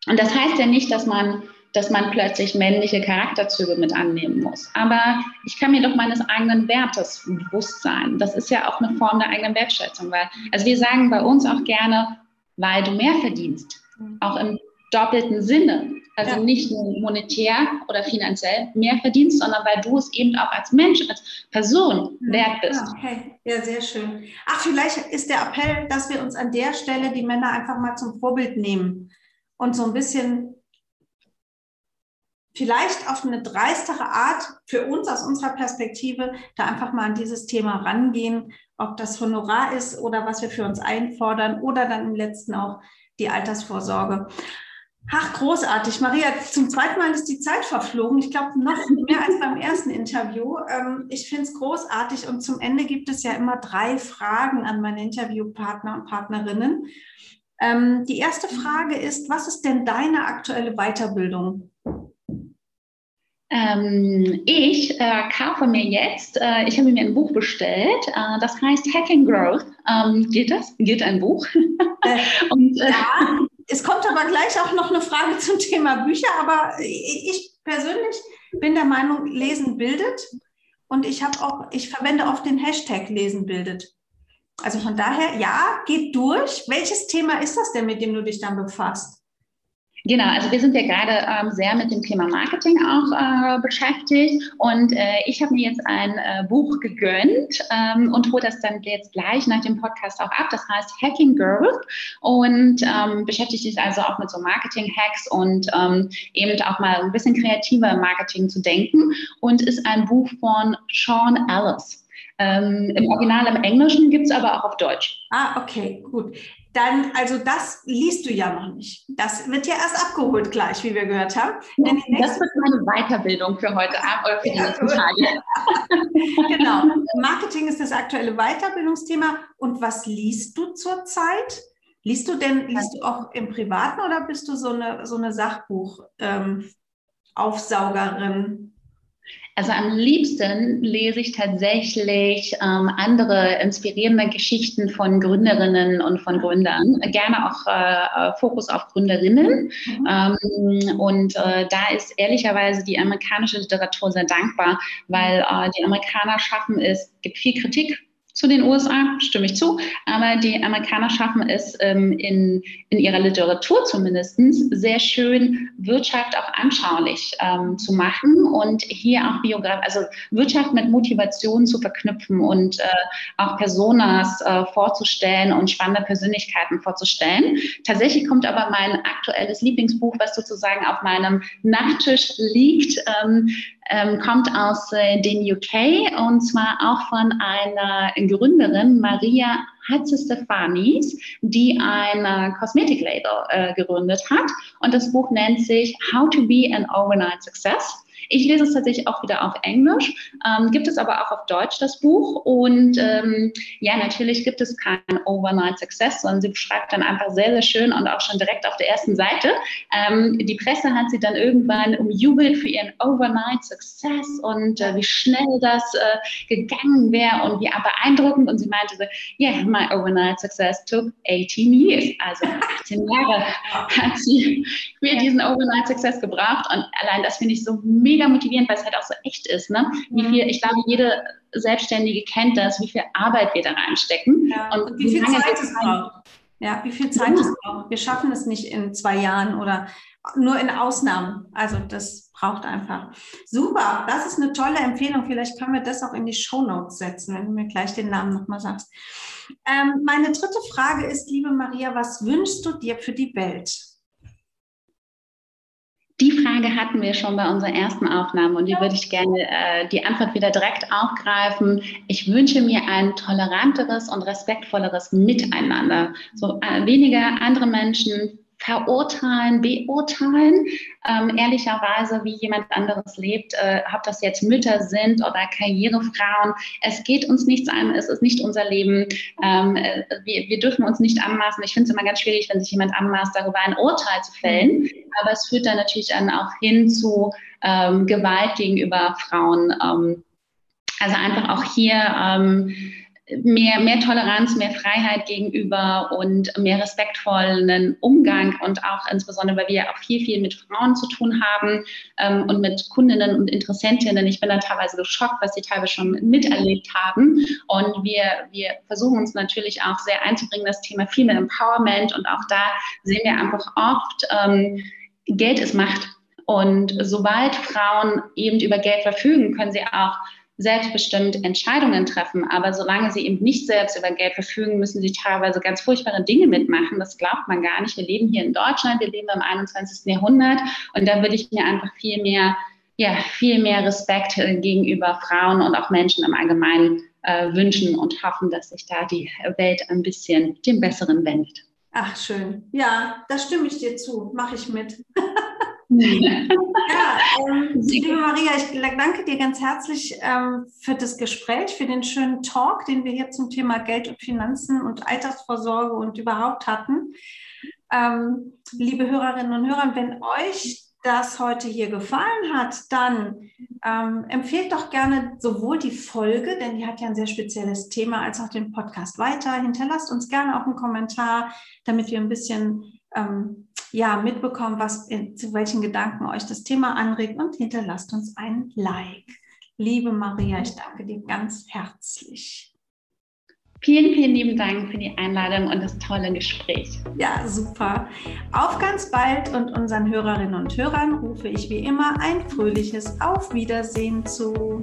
Und das heißt ja nicht, dass man dass man plötzlich männliche Charakterzüge mit annehmen muss. Aber ich kann mir doch meines eigenen Wertes bewusst sein. Das ist ja auch eine Form der eigenen Wertschätzung. Weil, also wir sagen bei uns auch gerne, weil du mehr verdienst. Auch im doppelten Sinne. Also ja. nicht nur monetär oder finanziell mehr verdienst, sondern weil du es eben auch als Mensch, als Person wert bist.
Ja, okay, ja, sehr schön. Ach, vielleicht ist der Appell, dass wir uns an der Stelle die Männer einfach mal zum Vorbild nehmen und so ein bisschen vielleicht auf eine dreistere Art für uns aus unserer Perspektive da einfach mal an dieses Thema rangehen, ob das Honorar ist oder was wir für uns einfordern oder dann im letzten auch die Altersvorsorge. Ach, großartig. Maria, zum zweiten Mal ist die Zeit verflogen. Ich glaube, noch mehr als beim ersten Interview. Ähm, ich finde es großartig und zum Ende gibt es ja immer drei Fragen an meine Interviewpartner und Partnerinnen. Ähm, die erste Frage ist, was ist denn deine aktuelle Weiterbildung?
Ähm, ich äh, kaufe mir jetzt, äh, ich habe mir ein Buch bestellt, äh, das heißt Hacking Growth. Ähm, geht das? Geht ein Buch?
Äh, (laughs) Und, äh, ja, es kommt aber gleich auch noch eine Frage zum Thema Bücher, aber ich persönlich bin der Meinung, Lesen bildet. Und ich habe auch, ich verwende oft den Hashtag Lesen bildet. Also von daher, ja, geht durch. Welches Thema ist das denn, mit dem du dich dann befasst?
Genau, also wir sind ja gerade ähm, sehr mit dem Thema Marketing auch äh, beschäftigt und äh, ich habe mir jetzt ein äh, Buch gegönnt ähm, und hole das dann jetzt gleich nach dem Podcast auch ab. Das heißt Hacking Girl und ähm, beschäftigt sich also auch mit so Marketing-Hacks und ähm, eben auch mal ein bisschen kreativer Marketing zu denken und ist ein Buch von Sean Ellis. Ähm, Im Original im Englischen gibt es aber auch auf Deutsch.
Ah, okay, gut dann, also das liest du ja noch nicht. Das wird ja erst abgeholt gleich, wie wir gehört haben.
Ja, das wird meine Weiterbildung für heute Abend oder für die nächsten Tage. (laughs)
genau. Marketing ist das aktuelle Weiterbildungsthema. Und was liest du zurzeit? Liest du denn, liest du auch im Privaten oder bist du so eine, so eine Sachbuch-Aufsaugerin? Ähm,
also am liebsten lese ich tatsächlich ähm, andere inspirierende Geschichten von Gründerinnen und von Gründern. Gerne auch äh, äh, Fokus auf Gründerinnen. Mhm. Ähm, und äh, da ist ehrlicherweise die amerikanische Literatur sehr dankbar, weil äh, die Amerikaner schaffen es, gibt viel Kritik zu den USA, stimme ich zu, aber die Amerikaner schaffen es ähm, in, in ihrer Literatur zumindest sehr schön, Wirtschaft auch anschaulich ähm, zu machen und hier auch Biograf, also Wirtschaft mit Motivation zu verknüpfen und äh, auch Personas äh, vorzustellen und spannende Persönlichkeiten vorzustellen. Tatsächlich kommt aber mein aktuelles Lieblingsbuch, was sozusagen auf meinem Nachttisch liegt, ähm, ähm, kommt aus äh, den UK und zwar auch von einer Gründerin, Maria Hatzistefanis, die ein äh, Kosmetiklabel äh, gegründet hat. Und das Buch nennt sich How to be an Overnight Success. Ich lese es tatsächlich auch wieder auf Englisch, ähm, gibt es aber auch auf Deutsch das Buch. Und ähm, ja, natürlich gibt es keinen Overnight Success, sondern sie beschreibt dann einfach sehr, sehr schön und auch schon direkt auf der ersten Seite. Ähm, die Presse hat sie dann irgendwann umjubelt für ihren Overnight Success und äh, wie schnell das äh, gegangen wäre und wie beeindruckend. Und sie meinte so, yeah, my overnight success took 18 years. Also 18 Jahre hat sie für diesen Overnight Success gebraucht. Und allein das finde ich so mega mega motivierend, weil es halt auch so echt ist. Ne? Wie viel, ich glaube, jede Selbstständige kennt das, wie viel Arbeit wir da reinstecken.
Ja, und, und, wie viel Zeit es braucht. Ja, wie viel Zeit es braucht. Wir schaffen es nicht in zwei Jahren oder nur in Ausnahmen. Also das braucht einfach. Super, das ist eine tolle Empfehlung. Vielleicht können wir das auch in die Show Notes setzen, wenn du mir gleich den Namen nochmal sagst. Ähm, meine dritte Frage ist, liebe Maria, was wünschst du dir für die Welt?
Die Frage hatten wir schon bei unserer ersten Aufnahme und die würde ich gerne äh, die Antwort wieder direkt aufgreifen. Ich wünsche mir ein toleranteres und respektvolleres Miteinander. So äh, weniger andere Menschen verurteilen, beurteilen, ähm, ehrlicherweise, wie jemand anderes lebt, äh, ob das jetzt Mütter sind oder Karrierefrauen. Es geht uns nichts an, es ist nicht unser Leben. Ähm, äh, wir, wir dürfen uns nicht anmaßen. Ich finde es immer ganz schwierig, wenn sich jemand anmaßt, darüber ein Urteil zu fällen. Aber es führt dann natürlich dann auch hin zu ähm, Gewalt gegenüber Frauen. Ähm, also einfach auch hier ähm, mehr, mehr Toleranz, mehr Freiheit gegenüber und mehr respektvollen Umgang und auch insbesondere, weil wir auch viel, viel mit Frauen zu tun haben ähm, und mit Kundinnen und Interessentinnen. Ich bin da teilweise geschockt, was sie teilweise schon miterlebt haben. Und wir, wir versuchen uns natürlich auch sehr einzubringen, das Thema Female Empowerment. Und auch da sehen wir einfach oft, ähm, Geld ist Macht. Und sobald Frauen eben über Geld verfügen, können sie auch selbstbestimmt Entscheidungen treffen. Aber solange sie eben nicht selbst über Geld verfügen, müssen sie teilweise ganz furchtbare Dinge mitmachen. Das glaubt man gar nicht. Wir leben hier in Deutschland, wir leben im 21. Jahrhundert und da würde ich mir einfach viel mehr, ja, viel mehr Respekt äh, gegenüber Frauen und auch Menschen im Allgemeinen äh, wünschen und hoffen, dass sich da die Welt ein bisschen dem Besseren wendet.
Ach, schön. Ja, da stimme ich dir zu. Mache ich mit. (laughs) ja, ähm, (laughs) liebe Maria, ich danke dir ganz herzlich ähm, für das Gespräch, für den schönen Talk, den wir hier zum Thema Geld und Finanzen und Altersvorsorge und überhaupt hatten. Ähm, liebe Hörerinnen und Hörer, wenn euch das heute hier gefallen hat, dann ähm, empfehlt doch gerne sowohl die Folge, denn die hat ja ein sehr spezielles Thema, als auch den Podcast weiter. Hinterlasst uns gerne auch einen Kommentar, damit wir ein bisschen ähm, ja, mitbekommen, was, zu welchen Gedanken euch das Thema anregt und hinterlasst uns ein Like. Liebe Maria, ich danke dir ganz herzlich.
Vielen, vielen lieben Dank für die Einladung und das tolle Gespräch.
Ja, super. Auf ganz bald und unseren Hörerinnen und Hörern rufe ich wie immer ein fröhliches Auf Wiedersehen zu.